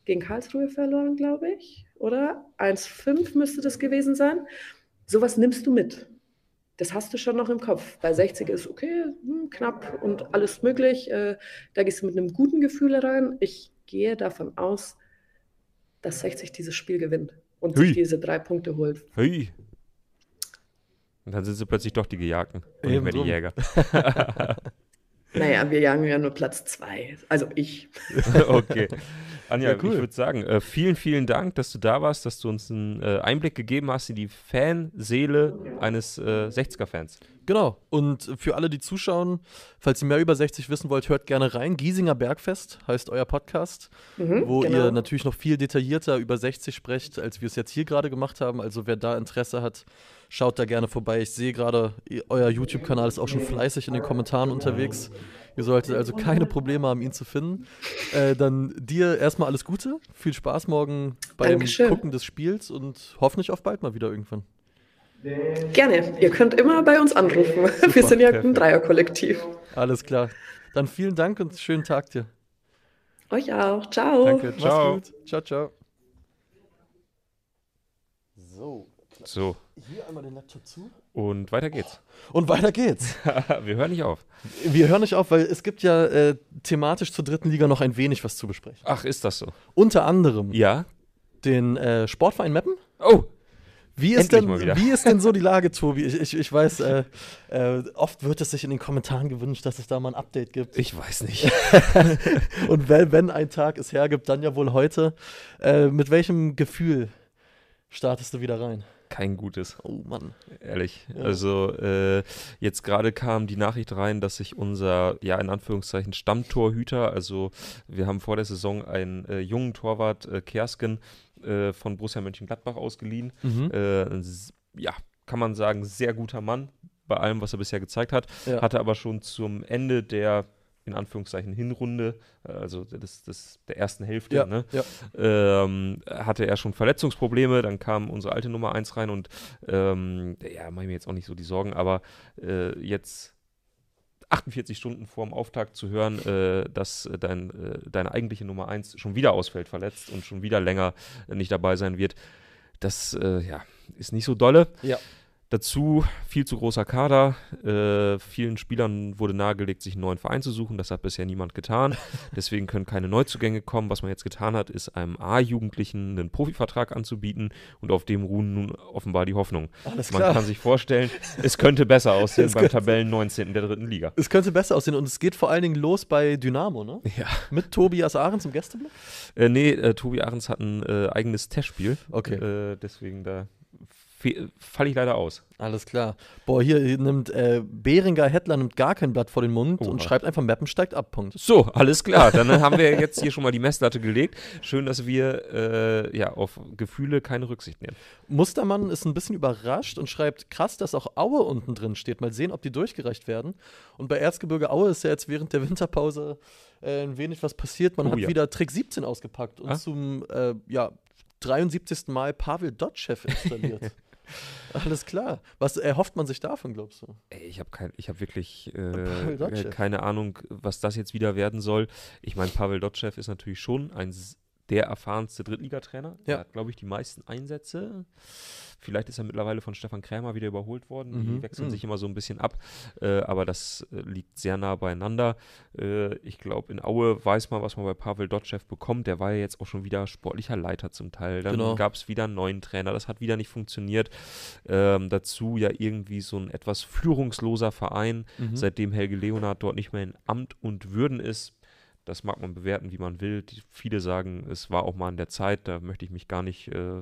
[SPEAKER 4] gegen Karlsruhe verloren, glaube ich, oder? 1-5 müsste das gewesen sein. Sowas nimmst du mit. Das hast du schon noch im Kopf. Bei 60 ist okay, hm, knapp und alles möglich. Äh, da gehst du mit einem guten Gefühl rein. Ich gehe davon aus, dass 60 dieses Spiel gewinnt und Hui. sich diese drei Punkte holt.
[SPEAKER 2] Hui. Und dann sind sie plötzlich doch die Gejagten und nicht mehr die Jäger.
[SPEAKER 4] naja, wir jagen ja nur Platz zwei. Also ich.
[SPEAKER 2] okay. Anja, ja, cool. ich würde sagen, äh, vielen, vielen Dank, dass du da warst, dass du uns einen äh, Einblick gegeben hast in die Fanseele eines äh, 60er-Fans.
[SPEAKER 1] Genau. Und für alle, die zuschauen, falls ihr mehr über 60 wissen wollt, hört gerne rein. Giesinger Bergfest heißt euer Podcast, mhm, wo genau. ihr natürlich noch viel detaillierter über 60 sprecht, als wir es jetzt hier gerade gemacht haben. Also wer da Interesse hat, schaut da gerne vorbei. Ich sehe gerade, euer YouTube-Kanal ist auch schon fleißig in den Kommentaren unterwegs. Ihr solltet also keine Probleme haben, ihn zu finden. Äh, dann dir erstmal alles Gute. Viel Spaß morgen beim Dankeschön. Gucken des Spiels und hoffentlich auf bald mal wieder irgendwann.
[SPEAKER 4] Gerne. Ihr könnt immer bei uns anrufen. Super, Wir sind ja perfekt. ein Dreierkollektiv.
[SPEAKER 1] Alles klar. Dann vielen Dank und schönen Tag dir.
[SPEAKER 4] Euch auch. Ciao.
[SPEAKER 1] Danke. Ciao. Mach's gut. Ciao, ciao.
[SPEAKER 2] So. So. Hier einmal den Laptop zu. Und weiter geht's.
[SPEAKER 1] Oh. Und weiter geht's.
[SPEAKER 2] wir hören nicht auf.
[SPEAKER 1] Wir hören nicht auf, weil es gibt ja äh, thematisch zur dritten Liga noch ein wenig was zu besprechen.
[SPEAKER 2] Ach, ist das so?
[SPEAKER 1] Unter anderem
[SPEAKER 2] ja.
[SPEAKER 1] den äh, Sportverein Meppen.
[SPEAKER 2] Oh,
[SPEAKER 1] wie ist, denn, wie ist denn so die Lage, Tobi? Ich, ich, ich weiß, äh, äh, oft wird es sich in den Kommentaren gewünscht, dass es da mal ein Update gibt.
[SPEAKER 2] Ich weiß nicht.
[SPEAKER 1] Und wenn, wenn ein Tag es hergibt, dann ja wohl heute. Äh, mit welchem Gefühl startest du wieder rein?
[SPEAKER 2] Kein gutes.
[SPEAKER 1] Oh Mann.
[SPEAKER 2] Ehrlich. Ja. Also äh, jetzt gerade kam die Nachricht rein, dass sich unser, ja in Anführungszeichen, Stammtorhüter, also wir haben vor der Saison einen äh, jungen Torwart, äh, Kersken, äh, von Borussia Mönchengladbach ausgeliehen. Mhm. Äh, ja, kann man sagen, sehr guter Mann bei allem, was er bisher gezeigt hat. Ja. Hatte aber schon zum Ende der in Anführungszeichen Hinrunde, äh, also des, des, der ersten Hälfte, ja, ne, ja. Ähm, hatte er schon Verletzungsprobleme, dann kam unsere alte Nummer 1 rein und ähm, ja, mache ich mir jetzt auch nicht so die Sorgen, aber äh, jetzt 48 Stunden vorm Auftakt zu hören, äh, dass dein, äh, deine eigentliche Nummer 1 schon wieder ausfällt, verletzt und schon wieder länger nicht dabei sein wird, das äh, ja, ist nicht so dolle.
[SPEAKER 1] Ja.
[SPEAKER 2] Dazu viel zu großer Kader. Äh, vielen Spielern wurde nahegelegt, sich einen neuen Verein zu suchen. Das hat bisher niemand getan. Deswegen können keine Neuzugänge kommen. Was man jetzt getan hat, ist einem A-Jugendlichen einen Profivertrag anzubieten und auf dem ruhen nun offenbar die Hoffnung. Alles man kann sich vorstellen, es könnte besser aussehen es beim Tabellen 19. der dritten Liga.
[SPEAKER 1] Es könnte besser aussehen und es geht vor allen Dingen los bei Dynamo, ne?
[SPEAKER 2] Ja.
[SPEAKER 1] Mit Tobias Ahrens im Gästeblock?
[SPEAKER 2] Äh, nee, äh, Tobi Ahrens hat ein äh, eigenes Testspiel.
[SPEAKER 1] Okay.
[SPEAKER 2] Äh, deswegen da falle ich leider aus.
[SPEAKER 1] Alles klar. Boah, hier nimmt äh, Behringer Hettler nimmt gar kein Blatt vor den Mund oh, und schreibt einfach, Mappen steigt ab, Punkt.
[SPEAKER 2] So, alles klar. Dann haben wir jetzt hier schon mal die Messlatte gelegt. Schön, dass wir äh, ja, auf Gefühle keine Rücksicht nehmen.
[SPEAKER 1] Mustermann ist ein bisschen überrascht und schreibt, krass, dass auch Aue unten drin steht. Mal sehen, ob die durchgereicht werden. Und bei Erzgebirge Aue ist ja jetzt während der Winterpause äh, ein wenig was passiert. Man oh, hat ja. wieder Trick 17 ausgepackt und ah? zum äh, ja, 73. Mal Pavel Dotschew installiert. Alles klar. Was erhofft man sich davon, glaubst du?
[SPEAKER 2] Ey, ich habe kein, hab wirklich äh, äh keine Ahnung, was das jetzt wieder werden soll. Ich meine, Pavel Dotschew ist natürlich schon ein der erfahrenste Drittligatrainer. Ja. Der hat, glaube ich, die meisten Einsätze. Vielleicht ist er mittlerweile von Stefan Krämer wieder überholt worden. Mhm. Die wechseln mhm. sich immer so ein bisschen ab. Äh, aber das äh, liegt sehr nah beieinander. Äh, ich glaube, in Aue weiß man, was man bei Pavel Dotschew bekommt. Der war ja jetzt auch schon wieder sportlicher Leiter zum Teil. Dann genau. gab es wieder einen neuen Trainer. Das hat wieder nicht funktioniert. Ähm, dazu ja irgendwie so ein etwas führungsloser Verein, mhm. seitdem Helge Leonard dort nicht mehr in Amt und Würden ist das mag man bewerten, wie man will. Die, viele sagen, es war auch mal in der Zeit, da möchte ich mich gar nicht äh,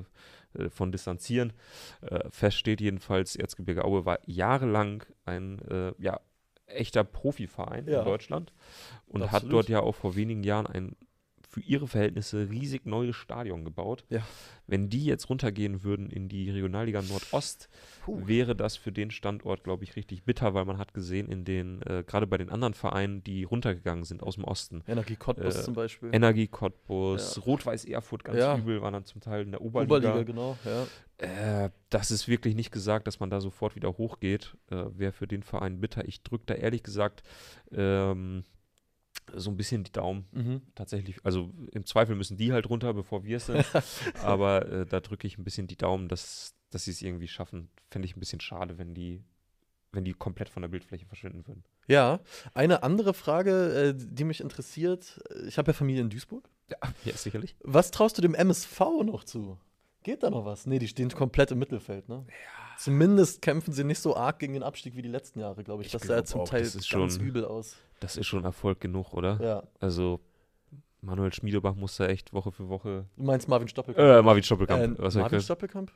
[SPEAKER 2] äh, von distanzieren. Äh, fest steht jedenfalls, Erzgebirge Aue war jahrelang ein äh, ja, echter Profiverein ja. in Deutschland und Absolut. hat dort ja auch vor wenigen Jahren ein für ihre Verhältnisse riesig neues Stadion gebaut. Ja. Wenn die jetzt runtergehen würden in die Regionalliga Nordost, Puh. wäre das für den Standort, glaube ich, richtig bitter, weil man hat gesehen, in den, äh, gerade bei den anderen Vereinen, die runtergegangen sind aus dem Osten.
[SPEAKER 1] Energie Cottbus äh, zum Beispiel.
[SPEAKER 2] Energie Cottbus, ja. Rot-Weiß Erfurt ganz ja. übel, waren dann zum Teil in der Oberliga. Oberliga, genau, ja. Äh, das ist wirklich nicht gesagt, dass man da sofort wieder hochgeht. Äh, wäre für den Verein bitter. Ich drücke da ehrlich gesagt ähm, so ein bisschen die Daumen. Mhm. Tatsächlich, also im Zweifel müssen die halt runter, bevor wir es sind. Aber äh, da drücke ich ein bisschen die Daumen, dass, dass sie es irgendwie schaffen. Fände ich ein bisschen schade, wenn die, wenn die komplett von der Bildfläche verschwinden würden.
[SPEAKER 1] Ja, eine andere Frage, äh, die mich interessiert. Ich habe ja Familie in Duisburg.
[SPEAKER 2] Ja, ja, sicherlich.
[SPEAKER 1] Was traust du dem MSV noch zu? Geht da noch was? Nee, die stehen komplett im Mittelfeld, ne? Ja. Zumindest kämpfen sie nicht so arg gegen den Abstieg wie die letzten Jahre, glaube ich. ich. Das sah ja zum Teil ganz schon, übel aus.
[SPEAKER 2] Das ist schon Erfolg genug, oder? Ja. Also, Manuel Schmiedebach muss da echt Woche für Woche.
[SPEAKER 1] Du meinst Marvin Stoppelkamp?
[SPEAKER 2] Äh, Marvin Stoppelkamp.
[SPEAKER 1] Äh, Marvin Stoppelkamp?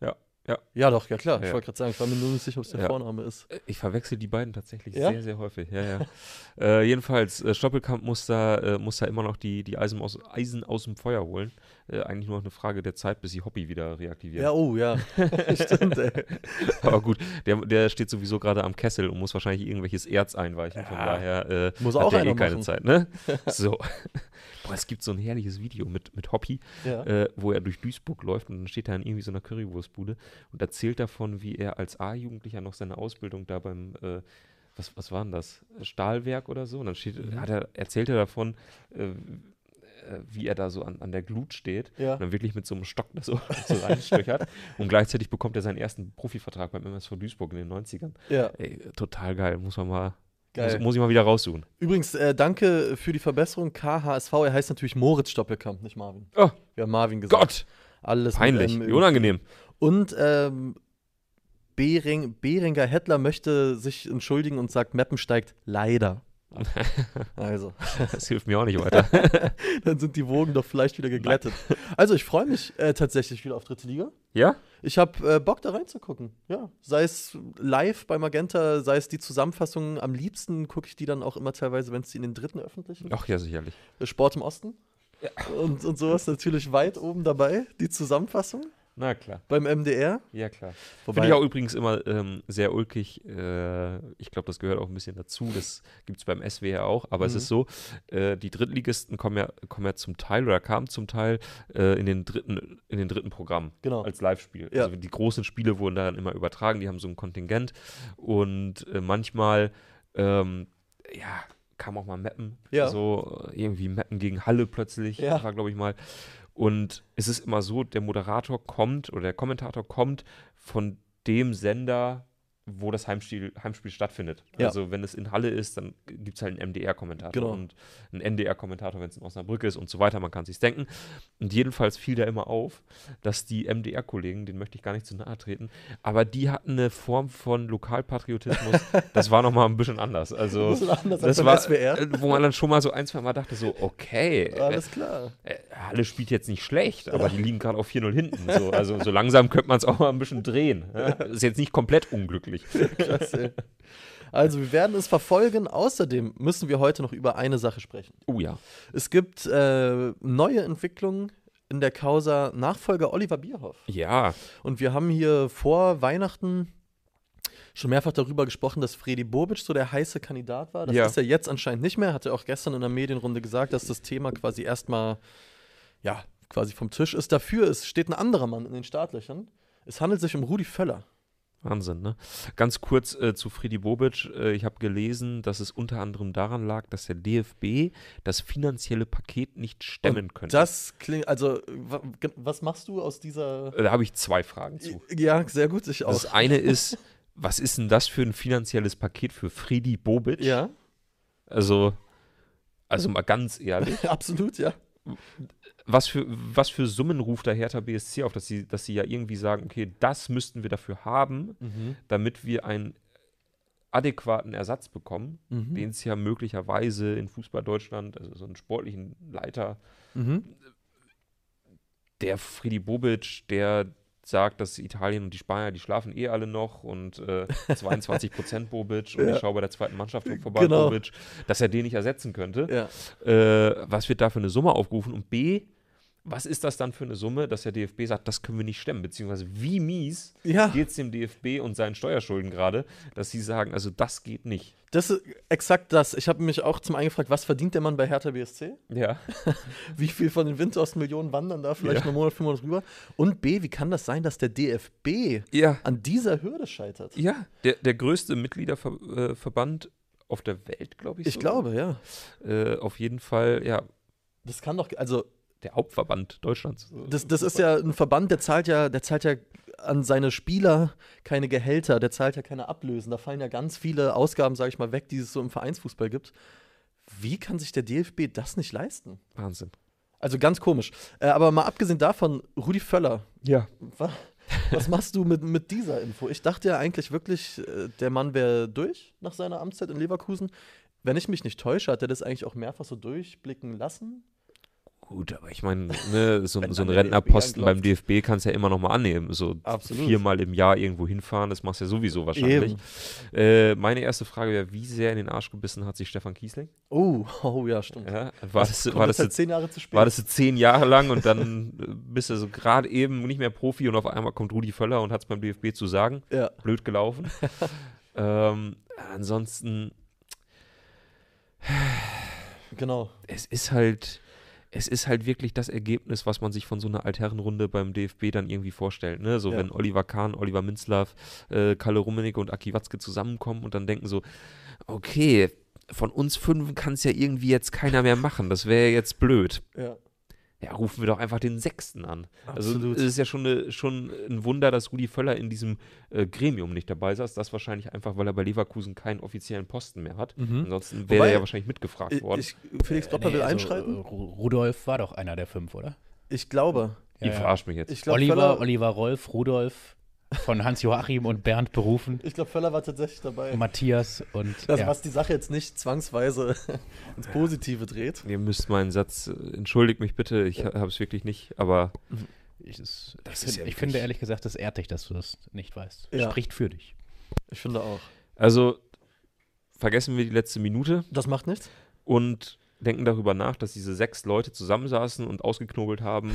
[SPEAKER 2] Ja. Ja.
[SPEAKER 1] ja, doch, ja klar. Ja. Ich wollte gerade sagen, ich war mir nur nicht sicher, ob es der ja. Vorname ist.
[SPEAKER 2] Äh, ich verwechsel die beiden tatsächlich ja? sehr, sehr häufig. Ja, ja. äh, jedenfalls, äh, Stoppelkamp muss da, äh, muss da immer noch die, die Eisen, aus, Eisen aus dem Feuer holen. Äh, eigentlich nur noch eine Frage der Zeit, bis sie Hobby wieder reaktivieren.
[SPEAKER 1] Ja, oh, ja. Stimmt, ey.
[SPEAKER 2] Aber gut, der, der steht sowieso gerade am Kessel und muss wahrscheinlich irgendwelches Erz einweichen. Von daher
[SPEAKER 1] äh, muss hat auch der eh keine machen.
[SPEAKER 2] Zeit, ne? so. Boah, es gibt so ein herrliches Video mit, mit Hoppy, ja. äh, wo er durch Duisburg läuft und dann steht er in irgendwie so einer Currywurstbude und erzählt davon, wie er als A-Jugendlicher noch seine Ausbildung da beim, äh, was, was war denn das? Stahlwerk oder so? Und dann steht, mhm. hat er, erzählt er davon, äh, wie er da so an, an der Glut steht ja. und dann wirklich mit so einem Stock das so, so reinstöchert. und gleichzeitig bekommt er seinen ersten Profivertrag beim MSV Duisburg in den 90ern. Ja. Ey, total geil, muss man mal Geil. Muss, muss, ich mal wieder raussuchen.
[SPEAKER 1] Übrigens, äh, danke für die Verbesserung. KHSV, er heißt natürlich Moritz Stoppelkamp, nicht Marvin.
[SPEAKER 2] Oh.
[SPEAKER 1] Wir haben Marvin gesagt.
[SPEAKER 2] Gott! Alles Peinlich, mit, unangenehm.
[SPEAKER 1] Und ähm, Bering, Beringer Hettler möchte sich entschuldigen und sagt, Meppen steigt leider.
[SPEAKER 2] Also. Das hilft mir auch nicht weiter.
[SPEAKER 1] Dann sind die Wogen doch vielleicht wieder geglättet. Also, ich freue mich äh, tatsächlich wieder auf dritte Liga.
[SPEAKER 2] Ja?
[SPEAKER 1] Ich habe äh, Bock da reinzugucken. Ja. Sei es live bei Magenta, sei es die Zusammenfassung. Am liebsten gucke ich die dann auch immer teilweise, wenn es die in den dritten öffentlichen.
[SPEAKER 2] Ach ja, sicherlich.
[SPEAKER 1] Sport im Osten. Ja. Und, und sowas natürlich weit oben dabei, die Zusammenfassung.
[SPEAKER 2] Na klar.
[SPEAKER 1] Beim MDR?
[SPEAKER 2] Ja, klar. Finde ich auch übrigens immer ähm, sehr ulkig. Äh, ich glaube, das gehört auch ein bisschen dazu. Das gibt es beim SWR auch. Aber mhm. es ist so, äh, die Drittligisten kommen ja, kommen ja zum Teil oder kamen zum Teil äh, in, den dritten, in den dritten Programm
[SPEAKER 1] genau.
[SPEAKER 2] als Live-Spiel. Ja. Also die großen Spiele wurden dann immer übertragen. Die haben so ein Kontingent. Und äh, manchmal, ähm, ja, kam auch mal Mappen. Ja. So äh, irgendwie Mappen gegen Halle plötzlich. Ja. War, glaube ich, mal. Und es ist immer so, der Moderator kommt oder der Kommentator kommt von dem Sender, wo das Heimspiel, Heimspiel stattfindet. Ja. Also wenn es in Halle ist, dann gibt es halt einen MDR-Kommentator genau. und einen NDR-Kommentator, wenn es in Osnabrück ist und so weiter, man kann sich denken. Und jedenfalls fiel da immer auf, dass die MDR-Kollegen, denen möchte ich gar nicht zu nahe treten, aber die hatten eine Form von Lokalpatriotismus, das war nochmal ein bisschen anders. Also ein anders das war, SWR. Äh, wo man dann schon mal so ein, zwei Mal dachte, so, okay.
[SPEAKER 1] Alles klar.
[SPEAKER 2] Äh, Halle spielt jetzt nicht schlecht, aber die liegen gerade auf 4-0 hinten. So. Also so langsam könnte man es auch mal ein bisschen drehen. Ist jetzt nicht komplett unglücklich. Klasse.
[SPEAKER 1] Also, wir werden es verfolgen. Außerdem müssen wir heute noch über eine Sache sprechen.
[SPEAKER 2] Oh ja.
[SPEAKER 1] Es gibt äh, neue Entwicklungen in der Causa Nachfolger Oliver Bierhoff.
[SPEAKER 2] Ja.
[SPEAKER 1] Und wir haben hier vor Weihnachten schon mehrfach darüber gesprochen, dass Fredi Bobic so der heiße Kandidat war. Das ja. ist er jetzt anscheinend nicht mehr. Hat er auch gestern in der Medienrunde gesagt, dass das Thema quasi erstmal, ja, quasi vom Tisch ist. Dafür ist, steht ein anderer Mann in den Startlöchern. Es handelt sich um Rudi Völler.
[SPEAKER 2] Wahnsinn, ne? Ganz kurz äh, zu Friedi Bobic. Äh, ich habe gelesen, dass es unter anderem daran lag, dass der DFB das finanzielle Paket nicht stemmen Und könnte.
[SPEAKER 1] Das klingt, also, was machst du aus dieser.
[SPEAKER 2] Äh, da habe ich zwei Fragen zu.
[SPEAKER 1] Ja, sehr gut, ich auch.
[SPEAKER 2] Das eine ist, was ist denn das für ein finanzielles Paket für Friedi Bobic?
[SPEAKER 1] Ja.
[SPEAKER 2] Also, also mal ganz ehrlich.
[SPEAKER 1] Absolut, ja
[SPEAKER 2] was für, was für Summen ruft der Hertha BSC auf, dass sie, dass sie ja irgendwie sagen, okay, das müssten wir dafür haben, mhm. damit wir einen adäquaten Ersatz bekommen, mhm. den es ja möglicherweise in Fußball Deutschland, also so einen sportlichen Leiter, mhm. der Friedi Bobic, der sagt, dass Italien und die Spanier, die schlafen eh alle noch und äh, 22 Prozent Bobic und ja. ich schaue bei der zweiten Mannschaft vorbei, genau. Bobic, dass er den nicht ersetzen könnte. Ja. Äh, was wird da für eine Summe aufgerufen? Und B, was ist das dann für eine Summe, dass der DFB sagt, das können wir nicht stemmen? Beziehungsweise wie mies ja. geht es dem DFB und seinen Steuerschulden gerade, dass sie sagen, also das geht nicht.
[SPEAKER 1] Das ist exakt das. Ich habe mich auch zum einen gefragt, was verdient der Mann bei Hertha BSC?
[SPEAKER 2] Ja.
[SPEAKER 1] wie viel von den Winterostmillionen wandern da vielleicht ja. einen Monat, fünf Monate rüber? Und B, wie kann das sein, dass der DFB ja. an dieser Hürde scheitert?
[SPEAKER 2] Ja, der, der größte Mitgliederverband äh, auf der Welt, glaube ich.
[SPEAKER 1] Ich so. glaube, ja.
[SPEAKER 2] Äh, auf jeden Fall, ja.
[SPEAKER 1] Das kann doch, also
[SPEAKER 2] der Hauptverband Deutschlands.
[SPEAKER 1] Das, das ist ja ein Verband, der zahlt ja, der zahlt ja an seine Spieler keine Gehälter, der zahlt ja keine Ablösen. Da fallen ja ganz viele Ausgaben, sage ich mal, weg, die es so im Vereinsfußball gibt. Wie kann sich der DFB das nicht leisten?
[SPEAKER 2] Wahnsinn.
[SPEAKER 1] Also ganz komisch. Äh, aber mal abgesehen davon, Rudi Völler.
[SPEAKER 2] Ja.
[SPEAKER 1] Was, was machst du mit, mit dieser Info? Ich dachte ja eigentlich wirklich, äh, der Mann wäre durch nach seiner Amtszeit in Leverkusen. Wenn ich mich nicht täusche, hat er das eigentlich auch mehrfach so durchblicken lassen?
[SPEAKER 2] Gut, aber ich meine, ne, so, so ein Rentnerposten beim DFB kannst du ja immer noch mal annehmen. So Absolut. viermal im Jahr irgendwo hinfahren, das machst du ja sowieso wahrscheinlich. Äh, meine erste Frage wäre, wie sehr in den Arsch gebissen hat sich Stefan Kiesling?
[SPEAKER 1] Oh, oh ja, stimmt. Ja,
[SPEAKER 2] war das, das, war das, halt zehn Jahre zu spät? War das zehn Jahre lang und dann bist du so gerade eben nicht mehr Profi und auf einmal kommt Rudi Völler und hat es beim DFB zu sagen.
[SPEAKER 1] Ja.
[SPEAKER 2] Blöd gelaufen. ähm, ansonsten.
[SPEAKER 1] Genau.
[SPEAKER 2] Es ist halt es ist halt wirklich das Ergebnis, was man sich von so einer Altherrenrunde beim DFB dann irgendwie vorstellt. Ne? So, ja. wenn Oliver Kahn, Oliver Minzlaff, äh, Kalle Rummenigge und Aki Watzke zusammenkommen und dann denken so, okay, von uns fünf kann es ja irgendwie jetzt keiner mehr machen. Das wäre jetzt blöd.
[SPEAKER 1] Ja
[SPEAKER 2] ja, rufen wir doch einfach den Sechsten an. Also, Absolut. Also es ist ja schon, eine, schon ein Wunder, dass Rudi Völler in diesem äh, Gremium nicht dabei saß. Das wahrscheinlich einfach, weil er bei Leverkusen keinen offiziellen Posten mehr hat. Mhm. Ansonsten wäre er ja wahrscheinlich mitgefragt ich, worden. Ich,
[SPEAKER 1] Felix Klopper äh, nee, will also, einschreiten.
[SPEAKER 3] Rudolf war doch einer der fünf, oder?
[SPEAKER 1] Ich glaube.
[SPEAKER 2] Ja, Ihr verarscht mich jetzt.
[SPEAKER 3] Glaub, Oliver, Völler, Oliver Rolf, Rudolf, von Hans-Joachim und Bernd berufen.
[SPEAKER 1] Ich glaube, Völler war tatsächlich dabei.
[SPEAKER 3] Matthias und.
[SPEAKER 1] Also, ja. was die Sache jetzt nicht zwangsweise ins Positive dreht.
[SPEAKER 2] Ihr müsst meinen Satz, entschuldigt mich bitte, ich ja. habe es wirklich nicht, aber.
[SPEAKER 3] Ich, das, das ich, find, ich finde ehrlich gesagt, das ehrt dich, dass du das nicht weißt. Ja. Spricht für dich.
[SPEAKER 1] Ich finde auch.
[SPEAKER 2] Also, vergessen wir die letzte Minute.
[SPEAKER 1] Das macht nichts.
[SPEAKER 2] Und denken darüber nach, dass diese sechs Leute zusammensaßen und ausgeknobelt haben.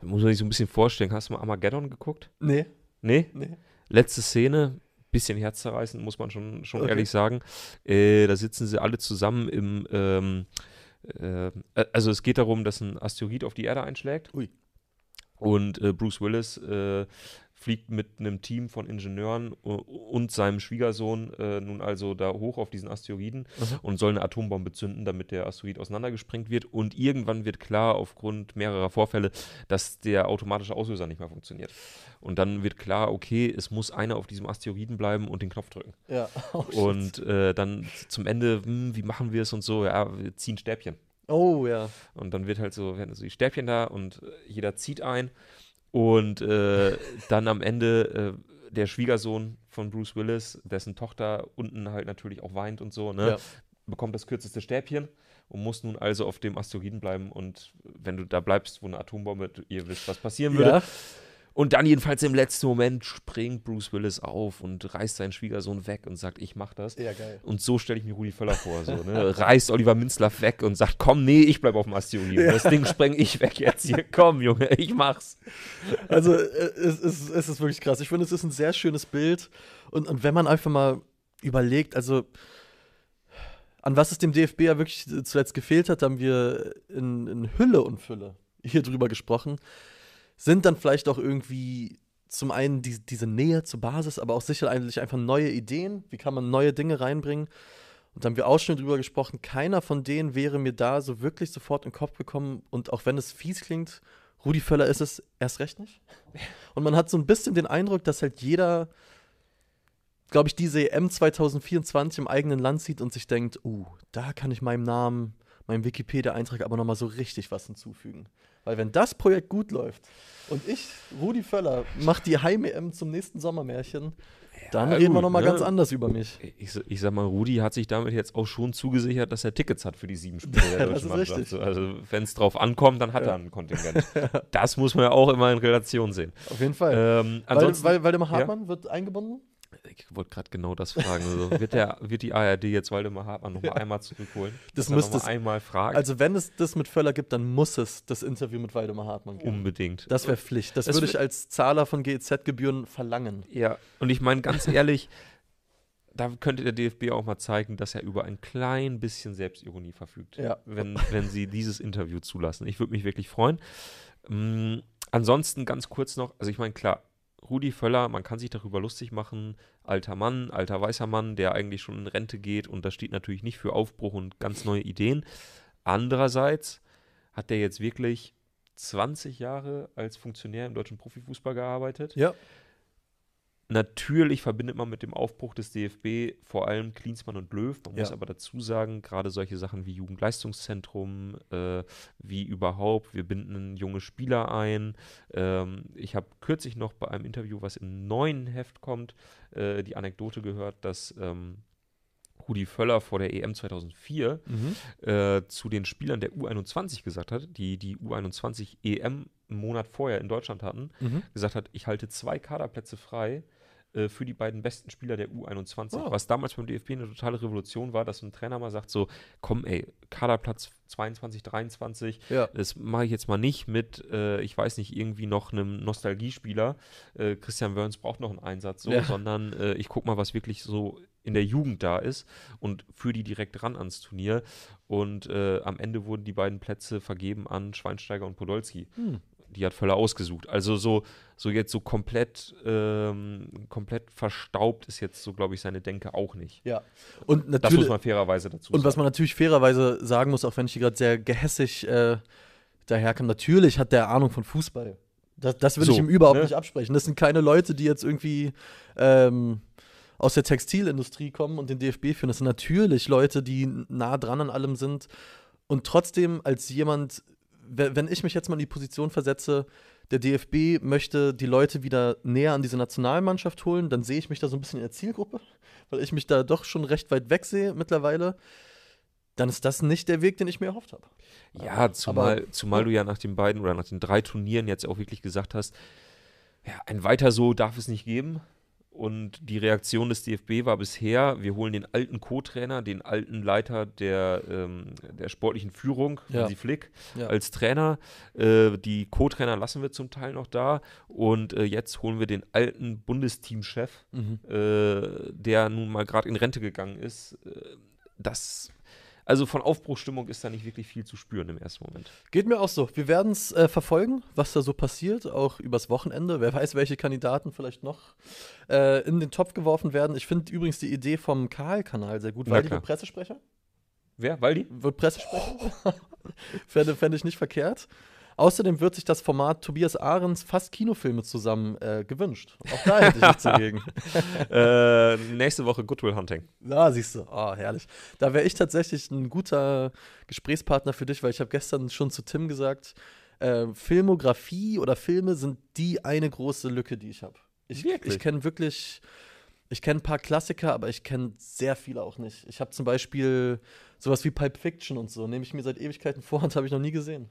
[SPEAKER 2] Da muss man sich so ein bisschen vorstellen. Hast du mal Armageddon geguckt?
[SPEAKER 1] Nee.
[SPEAKER 2] Nee? Nee. Letzte Szene, bisschen herzzerreißend, muss man schon, schon okay. ehrlich sagen. Äh, da sitzen sie alle zusammen im. Ähm, äh, also, es geht darum, dass ein Asteroid auf die Erde einschlägt.
[SPEAKER 1] Ui.
[SPEAKER 2] Und äh, Bruce Willis äh, fliegt mit einem Team von Ingenieuren und seinem Schwiegersohn äh, nun also da hoch auf diesen Asteroiden mhm. und soll eine Atombombe zünden, damit der Asteroid auseinandergesprengt wird. Und irgendwann wird klar, aufgrund mehrerer Vorfälle, dass der automatische Auslöser nicht mehr funktioniert. Und dann wird klar, okay, es muss einer auf diesem Asteroiden bleiben und den Knopf drücken.
[SPEAKER 1] Ja.
[SPEAKER 2] Oh, und äh, dann zum Ende, hm, wie machen wir es und so, ja, wir ziehen Stäbchen.
[SPEAKER 1] Oh ja.
[SPEAKER 2] Und dann wird halt so, werden so die Stäbchen da und jeder zieht ein und äh, dann am Ende äh, der Schwiegersohn von Bruce Willis, dessen Tochter unten halt natürlich auch weint und so, ne, ja. bekommt das kürzeste Stäbchen und muss nun also auf dem Asteroiden bleiben. Und wenn du da bleibst, wo eine Atombombe, ihr wisst, was passieren würde. Ja. Und dann jedenfalls im letzten Moment springt Bruce Willis auf und reißt seinen Schwiegersohn weg und sagt, ich mach das.
[SPEAKER 1] Ja, geil.
[SPEAKER 2] Und so stelle ich mir Rudi Völler vor. So, ne? Reißt Oliver Minzlaff weg und sagt, komm, nee, ich bleib auf dem Asteroid. Ja. Das Ding spreng ich weg jetzt hier. Komm, Junge, ich mach's.
[SPEAKER 1] Also äh, es, es, es ist wirklich krass. Ich finde, es ist ein sehr schönes Bild. Und, und wenn man einfach mal überlegt, also an was es dem DFB ja wirklich zuletzt gefehlt hat, haben wir in, in Hülle und Fülle hier drüber gesprochen sind dann vielleicht auch irgendwie zum einen die, diese Nähe zur Basis, aber auch sicher eigentlich einfach neue Ideen. Wie kann man neue Dinge reinbringen? Und da haben wir auch schon drüber gesprochen. Keiner von denen wäre mir da so wirklich sofort in den Kopf gekommen. Und auch wenn es fies klingt, Rudi Völler ist es erst recht nicht. Und man hat so ein bisschen den Eindruck, dass halt jeder, glaube ich, diese EM 2024 im eigenen Land sieht und sich denkt, uh, da kann ich meinem Namen, meinem Wikipedia-Eintrag aber nochmal so richtig was hinzufügen. Weil wenn das Projekt gut läuft und ich, Rudi Völler, mache die Heim-EM zum nächsten Sommermärchen, dann ja, reden wir nochmal ne? ganz anders über mich.
[SPEAKER 2] Ich, ich, sag mal, Rudi hat sich damit jetzt auch schon zugesichert, dass er Tickets hat für die sieben Spiele der
[SPEAKER 1] deutschen Mannschaft.
[SPEAKER 2] Also wenn es drauf ankommt, dann hat ja. er ein Kontingent. das muss man ja auch immer in Relation sehen.
[SPEAKER 1] Auf jeden Fall.
[SPEAKER 2] Ähm,
[SPEAKER 1] weil, weil Waldemar Hartmann ja? wird eingebunden?
[SPEAKER 2] Ich wollte gerade genau das fragen. Also wird, der, wird die ARD jetzt Waldemar Hartmann noch mal ja. einmal zurückholen?
[SPEAKER 1] Das müsste
[SPEAKER 2] es einmal fragen.
[SPEAKER 1] Also wenn es das mit Völler gibt, dann muss es das Interview mit Waldemar Hartmann geben.
[SPEAKER 2] Unbedingt.
[SPEAKER 1] Das wäre Pflicht. Das, das würde ich als Zahler von GEZ-Gebühren verlangen.
[SPEAKER 2] Ja, und ich meine ganz ehrlich, da könnte der DFB auch mal zeigen, dass er über ein klein bisschen Selbstironie verfügt,
[SPEAKER 1] ja.
[SPEAKER 2] wenn, wenn sie dieses Interview zulassen. Ich würde mich wirklich freuen. Ähm, ansonsten ganz kurz noch, also ich meine, klar, Rudi Völler, man kann sich darüber lustig machen, alter Mann, alter weißer Mann, der eigentlich schon in Rente geht und das steht natürlich nicht für Aufbruch und ganz neue Ideen. Andererseits hat der jetzt wirklich 20 Jahre als Funktionär im deutschen Profifußball gearbeitet.
[SPEAKER 1] Ja.
[SPEAKER 2] Natürlich verbindet man mit dem Aufbruch des DFB vor allem Klinsmann und Löw. Man ja. muss aber dazu sagen, gerade solche Sachen wie Jugendleistungszentrum, äh, wie überhaupt, wir binden junge Spieler ein. Ähm, ich habe kürzlich noch bei einem Interview, was im neuen Heft kommt, äh, die Anekdote gehört, dass ähm, Rudi Völler vor der EM 2004 mhm. äh, zu den Spielern der U21 gesagt hat, die die U21 EM einen Monat vorher in Deutschland hatten, mhm. gesagt hat, ich halte zwei Kaderplätze frei äh, für die beiden besten Spieler der U21. Oh. Was damals beim DFB eine totale Revolution war, dass ein Trainer mal sagt: so, komm, ey, Kaderplatz 22, 23, ja. das mache ich jetzt mal nicht mit, äh, ich weiß nicht, irgendwie noch einem Nostalgiespieler. Äh, Christian Wörns braucht noch einen Einsatz, so, ja. sondern äh, ich gucke mal, was wirklich so in der Jugend da ist und führe die direkt ran ans Turnier. Und äh, am Ende wurden die beiden Plätze vergeben an Schweinsteiger und Podolski. Hm die hat Völler ausgesucht. Also so, so jetzt so komplett, ähm, komplett verstaubt ist jetzt so, glaube ich, seine Denke auch nicht.
[SPEAKER 1] Ja.
[SPEAKER 2] Und natürlich, das muss man fairerweise dazu
[SPEAKER 1] sagen. Und was man natürlich fairerweise sagen muss, auch wenn ich hier gerade sehr gehässig äh, daherkomme, natürlich hat der Ahnung von Fußball. Das, das will so, ich ihm überhaupt ne? nicht absprechen. Das sind keine Leute, die jetzt irgendwie ähm, aus der Textilindustrie kommen und den DFB führen. Das sind natürlich Leute, die nah dran an allem sind. Und trotzdem als jemand, wenn ich mich jetzt mal in die Position versetze, der DFB möchte die Leute wieder näher an diese Nationalmannschaft holen, dann sehe ich mich da so ein bisschen in der Zielgruppe, weil ich mich da doch schon recht weit weg sehe mittlerweile. Dann ist das nicht der Weg, den ich mir erhofft habe.
[SPEAKER 2] Ja, zumal, Aber, zumal du ja nach den beiden oder nach den drei Turnieren jetzt auch wirklich gesagt hast, ja, ein weiter so darf es nicht geben. Und die Reaktion des DFB war bisher, wir holen den alten Co-Trainer, den alten Leiter der, ähm, der sportlichen Führung, ja. Hansi Flick, ja. als Trainer. Äh, die Co-Trainer lassen wir zum Teil noch da. Und äh, jetzt holen wir den alten Bundesteamchef, mhm. äh, der nun mal gerade in Rente gegangen ist. Äh, das Also von Aufbruchstimmung ist da nicht wirklich viel zu spüren im ersten Moment.
[SPEAKER 1] Geht mir auch so. Wir werden es äh, verfolgen, was da so passiert, auch übers Wochenende. Wer weiß, welche Kandidaten vielleicht noch äh, in den Topf geworfen werden. Ich finde übrigens die Idee vom Karl-Kanal sehr gut. Waldi wird Pressesprecher?
[SPEAKER 2] Wer? Waldi?
[SPEAKER 1] Wird Pressesprecher? Fände, fände ich nicht verkehrt. Außerdem wird sich das Format Tobias Ahrens fast Kinofilme zusammen äh, gewünscht. Auch da hätte ich nichts dagegen.
[SPEAKER 2] äh, nächste Woche Goodwill Hunting.
[SPEAKER 1] Ja, siehst du. Oh, herrlich. Da wäre ich tatsächlich ein guter Gesprächspartner für dich, weil ich habe gestern schon zu Tim gesagt, äh, Filmografie oder Filme sind die eine große Lücke, die ich habe. Ich, ich kenne wirklich, ich kenne ein paar Klassiker, aber ich kenne sehr viele auch nicht. Ich habe zum Beispiel sowas wie Pulp Fiction und so, nehme ich mir seit Ewigkeiten vor und habe ich noch nie gesehen.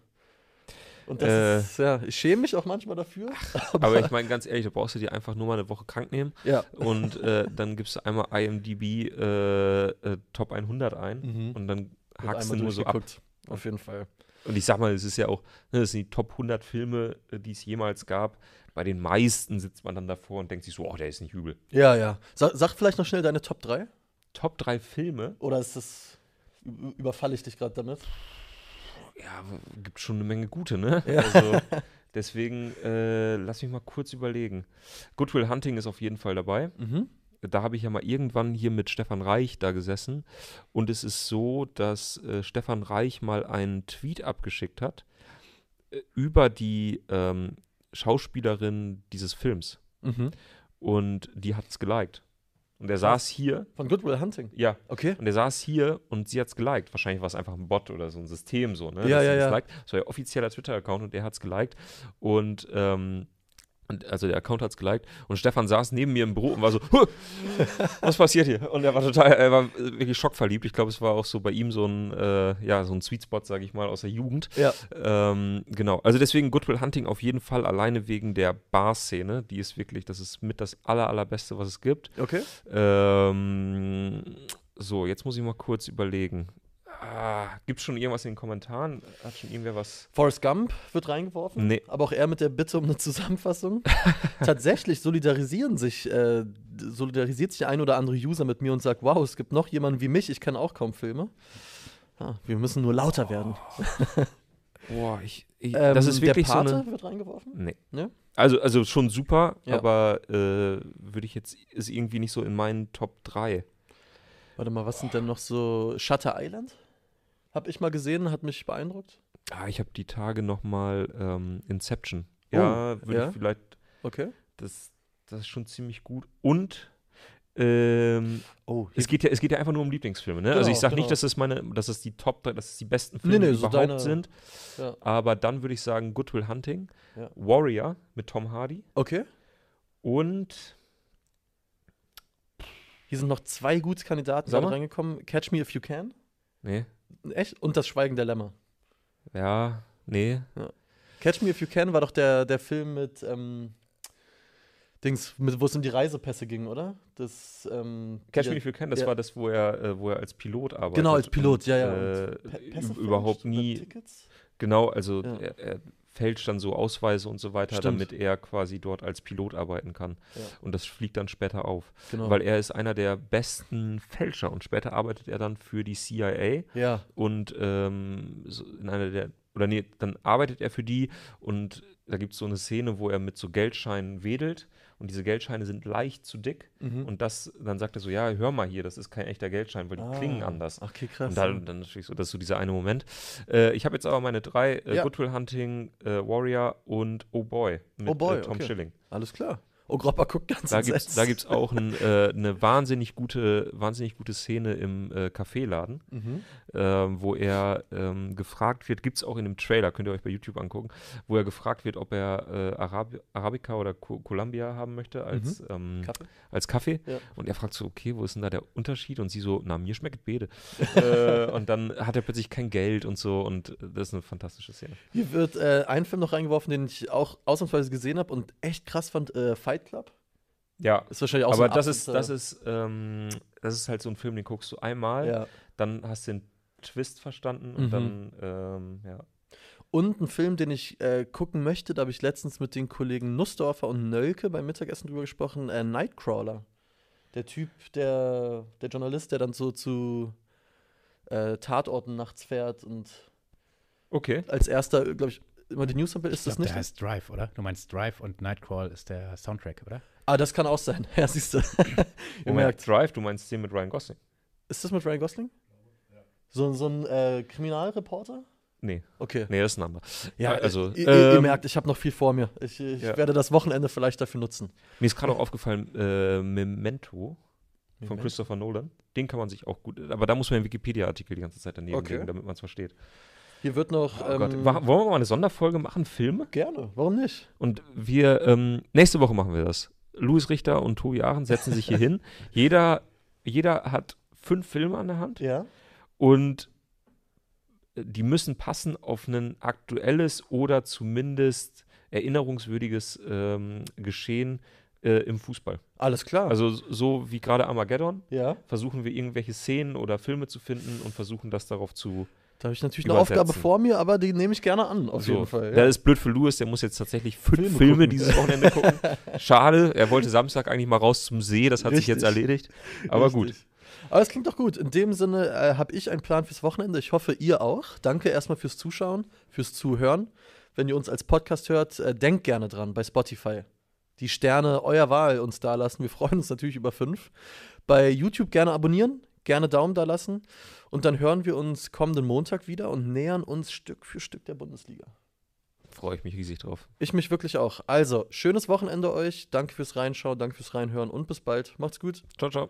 [SPEAKER 1] Und das äh, ist, ja, ich schäme mich auch manchmal dafür.
[SPEAKER 2] Aber, aber ich meine, ganz ehrlich, da brauchst du dir einfach nur mal eine Woche krank nehmen.
[SPEAKER 1] Ja.
[SPEAKER 2] Und äh, dann gibst du einmal IMDb äh, äh, Top 100 ein mhm. und dann hackst du nur so ab.
[SPEAKER 1] Auf jeden Fall.
[SPEAKER 2] Und ich sag mal, es ist ja auch, ne, das sind die Top 100 Filme, äh, die es jemals gab. Bei den meisten sitzt man dann davor und denkt sich so, oh, der ist nicht übel.
[SPEAKER 1] Ja, ja. Sag, sag vielleicht noch schnell deine Top 3.
[SPEAKER 2] Top 3 Filme?
[SPEAKER 1] Oder ist das, überfalle ich dich gerade damit?
[SPEAKER 2] Ja, gibt schon eine Menge gute, ne? Ja. Also deswegen äh, lass mich mal kurz überlegen. Goodwill Hunting ist auf jeden Fall dabei. Mhm. Da habe ich ja mal irgendwann hier mit Stefan Reich da gesessen. Und es ist so, dass äh, Stefan Reich mal einen Tweet abgeschickt hat äh, über die ähm, Schauspielerin dieses Films. Mhm. Und die hat es geliked. Und er saß hier.
[SPEAKER 1] Von Goodwill Hunting?
[SPEAKER 2] Ja.
[SPEAKER 1] Okay.
[SPEAKER 2] Und er saß hier und sie hat es geliked. Wahrscheinlich war es einfach ein Bot oder so ein System so, ne?
[SPEAKER 1] Ja, ja, ja.
[SPEAKER 2] Liked. Das war ihr offizieller Twitter-Account und er hat es geliked. Und ähm, und also der Account hat es geliked und Stefan saß neben mir im Büro und war so, was passiert hier? Und er war total, er war wirklich schockverliebt. Ich glaube, es war auch so bei ihm so ein, äh, ja, so ein Sweet Spot, sage ich mal, aus der Jugend.
[SPEAKER 1] Ja.
[SPEAKER 2] Ähm, genau. Also deswegen Goodwill Hunting auf jeden Fall alleine wegen der Bar-Szene. Die ist wirklich, das ist mit das aller, allerbeste, was es gibt.
[SPEAKER 1] Okay.
[SPEAKER 2] Ähm, so, jetzt muss ich mal kurz überlegen. Ah, Gibt es schon irgendwas in den Kommentaren? Hat schon irgendwer was?
[SPEAKER 1] Forrest Gump wird reingeworfen.
[SPEAKER 2] Nee.
[SPEAKER 1] Aber auch er mit der Bitte um eine Zusammenfassung. Tatsächlich solidarisieren sich, äh, solidarisiert sich der ein oder andere User mit mir und sagt: Wow, es gibt noch jemanden wie mich, ich kenne auch kaum Filme. Ja, wir müssen nur lauter oh. werden.
[SPEAKER 2] Boah, ich, ich ähm, das ist wirklich
[SPEAKER 1] der Pate
[SPEAKER 2] so eine.
[SPEAKER 1] wird reingeworfen?
[SPEAKER 2] Nee. Ja? Also, also schon super, ja. aber äh, würde ich jetzt, ist irgendwie nicht so in meinen Top 3.
[SPEAKER 1] Warte mal, was sind denn noch so Shutter Island? Habe ich mal gesehen, hat mich beeindruckt.
[SPEAKER 2] Ah, ich habe die Tage noch mal ähm, Inception. Oh, ja, würde ja? ich vielleicht.
[SPEAKER 1] Okay.
[SPEAKER 2] Das, das ist schon ziemlich gut. Und ähm, oh, es geht ja, es geht ja einfach nur um Lieblingsfilme. Ne? Also genau, also ich sage genau. nicht, dass es meine, dass es die Top, dass es die besten Filme nee, nee, überhaupt so deine, sind. Ja. Aber dann würde ich sagen Goodwill Hunting, ja. Warrior mit Tom Hardy.
[SPEAKER 1] Okay.
[SPEAKER 2] Und
[SPEAKER 1] hier sind noch zwei gute Kandidaten reingekommen. Catch Me If You Can.
[SPEAKER 2] Nee.
[SPEAKER 1] Echt? Und das Schweigen der Lämmer.
[SPEAKER 2] Ja, nee. Ja.
[SPEAKER 1] Catch Me If You Can war doch der, der Film mit ähm, Dings, mit, wo es um die Reisepässe ging, oder? Das, ähm,
[SPEAKER 2] Catch Me If You Can, das ja. war das, wo er, äh, wo er als Pilot arbeitet.
[SPEAKER 1] Genau, als Pilot, und, ja, ja.
[SPEAKER 2] Äh, überhaupt nie. Genau, also ja. er, er, fälscht dann so Ausweise und so weiter, Stimmt. damit er quasi dort als Pilot arbeiten kann. Ja. Und das fliegt dann später auf. Genau. Weil er ist einer der besten Fälscher und später arbeitet er dann für die CIA.
[SPEAKER 1] Ja.
[SPEAKER 2] Und ähm, so in einer der, oder nee, dann arbeitet er für die und da gibt es so eine Szene, wo er mit so Geldscheinen wedelt und diese Geldscheine sind leicht zu dick mhm. und das, dann sagt er so, ja, hör mal hier, das ist kein echter Geldschein, weil die ah. klingen anders.
[SPEAKER 1] Ach, okay, krass.
[SPEAKER 2] Und dann, dann natürlich so, das ist so dieser eine Moment. Äh, ich habe jetzt aber meine drei, äh, ja. Goodwill Hunting, äh, Warrior und Oh Boy mit
[SPEAKER 1] oh Boy,
[SPEAKER 2] äh, Tom
[SPEAKER 1] okay.
[SPEAKER 2] Schilling.
[SPEAKER 1] Alles klar. Oh, Gropper guckt ganz
[SPEAKER 2] Da gibt es auch ein, äh, eine wahnsinnig gute, wahnsinnig gute Szene im äh, Kaffeeladen, mhm. äh, wo er ähm, gefragt wird, gibt es auch in dem Trailer, könnt ihr euch bei YouTube angucken, wo er gefragt wird, ob er äh, Arab Arabica oder Co Columbia haben möchte als, mhm. ähm, Kaffee. Als Kaffee. Ja. Und er fragt so, okay, wo ist denn da der Unterschied? Und sie so, na, mir schmeckt Bede. Äh, und dann hat er plötzlich kein Geld und so und das ist eine fantastische Szene.
[SPEAKER 1] Hier wird äh, ein Film noch reingeworfen, den ich auch ausnahmsweise gesehen habe und echt krass fand, Fight Fight Club.
[SPEAKER 2] Ja,
[SPEAKER 1] ist wahrscheinlich auch
[SPEAKER 2] aber
[SPEAKER 1] so
[SPEAKER 2] das ist das ist ähm, das ist halt so ein Film, den guckst du einmal, ja. dann hast du den Twist verstanden und mhm. dann ähm, ja.
[SPEAKER 1] Und ein Film, den ich äh, gucken möchte, da habe ich letztens mit den Kollegen Nussdorfer und Nölke beim Mittagessen drüber gesprochen, äh, Nightcrawler. Der Typ, der, der Journalist, der dann so zu äh, Tatorten nachts fährt und
[SPEAKER 2] okay.
[SPEAKER 1] als erster, glaube ich, immer die News ist das
[SPEAKER 3] glaub,
[SPEAKER 1] nicht?
[SPEAKER 3] Der heißt Drive, oder? Du meinst Drive und Nightcrawl ist der Soundtrack, oder?
[SPEAKER 1] Ah, das kann auch sein. Ja, siehst du.
[SPEAKER 2] Merkt. Drive, du meinst den mit Ryan Gosling.
[SPEAKER 1] Ist das mit Ryan Gosling? So, so ein äh, Kriminalreporter?
[SPEAKER 2] Nee.
[SPEAKER 1] Okay.
[SPEAKER 2] Nee, das ist ein anderer.
[SPEAKER 1] Ja, also, ihr,
[SPEAKER 2] ähm,
[SPEAKER 1] ihr merkt, ich habe noch viel vor mir. Ich, ich ja. werde das Wochenende vielleicht dafür nutzen.
[SPEAKER 2] Mir ist gerade auch aufgefallen, äh, Memento von Christopher Nolan. Den kann man sich auch gut, aber da muss man einen Wikipedia-Artikel die ganze Zeit daneben okay. legen, damit man es versteht.
[SPEAKER 1] Hier wird noch.
[SPEAKER 2] Oh ähm, wollen wir mal eine Sonderfolge machen? Filme?
[SPEAKER 1] Gerne, warum nicht?
[SPEAKER 2] Und wir, ähm, nächste Woche machen wir das. Louis Richter und Tobi Aachen setzen sich hier hin. Jeder, jeder hat fünf Filme an der Hand.
[SPEAKER 1] Ja.
[SPEAKER 2] Und die müssen passen auf ein aktuelles oder zumindest erinnerungswürdiges ähm, Geschehen äh, im Fußball.
[SPEAKER 1] Alles klar.
[SPEAKER 2] Also so wie gerade Armageddon
[SPEAKER 1] ja.
[SPEAKER 2] versuchen wir irgendwelche Szenen oder Filme zu finden und versuchen das darauf zu
[SPEAKER 1] da habe ich natürlich eine Aufgabe vor mir, aber die nehme ich gerne an, auf so, jeden Fall.
[SPEAKER 2] Ja. Das ist blöd für Louis, der muss jetzt tatsächlich fünf Filme, Filme dieses Wochenende gucken. Schade, er wollte Samstag eigentlich mal raus zum See, das hat Richtig. sich jetzt erledigt. Aber Richtig. gut.
[SPEAKER 1] Aber es klingt doch gut. In dem Sinne äh, habe ich einen Plan fürs Wochenende. Ich hoffe, ihr auch. Danke erstmal fürs Zuschauen, fürs Zuhören. Wenn ihr uns als Podcast hört, äh, denkt gerne dran bei Spotify. Die Sterne eurer Wahl uns da lassen. Wir freuen uns natürlich über fünf. Bei YouTube gerne abonnieren, gerne Daumen da lassen. Und dann hören wir uns kommenden Montag wieder und nähern uns Stück für Stück der Bundesliga.
[SPEAKER 2] Freue ich mich riesig drauf.
[SPEAKER 1] Ich mich wirklich auch. Also, schönes Wochenende euch. Danke fürs Reinschauen, danke fürs Reinhören und bis bald. Macht's gut.
[SPEAKER 2] Ciao, ciao.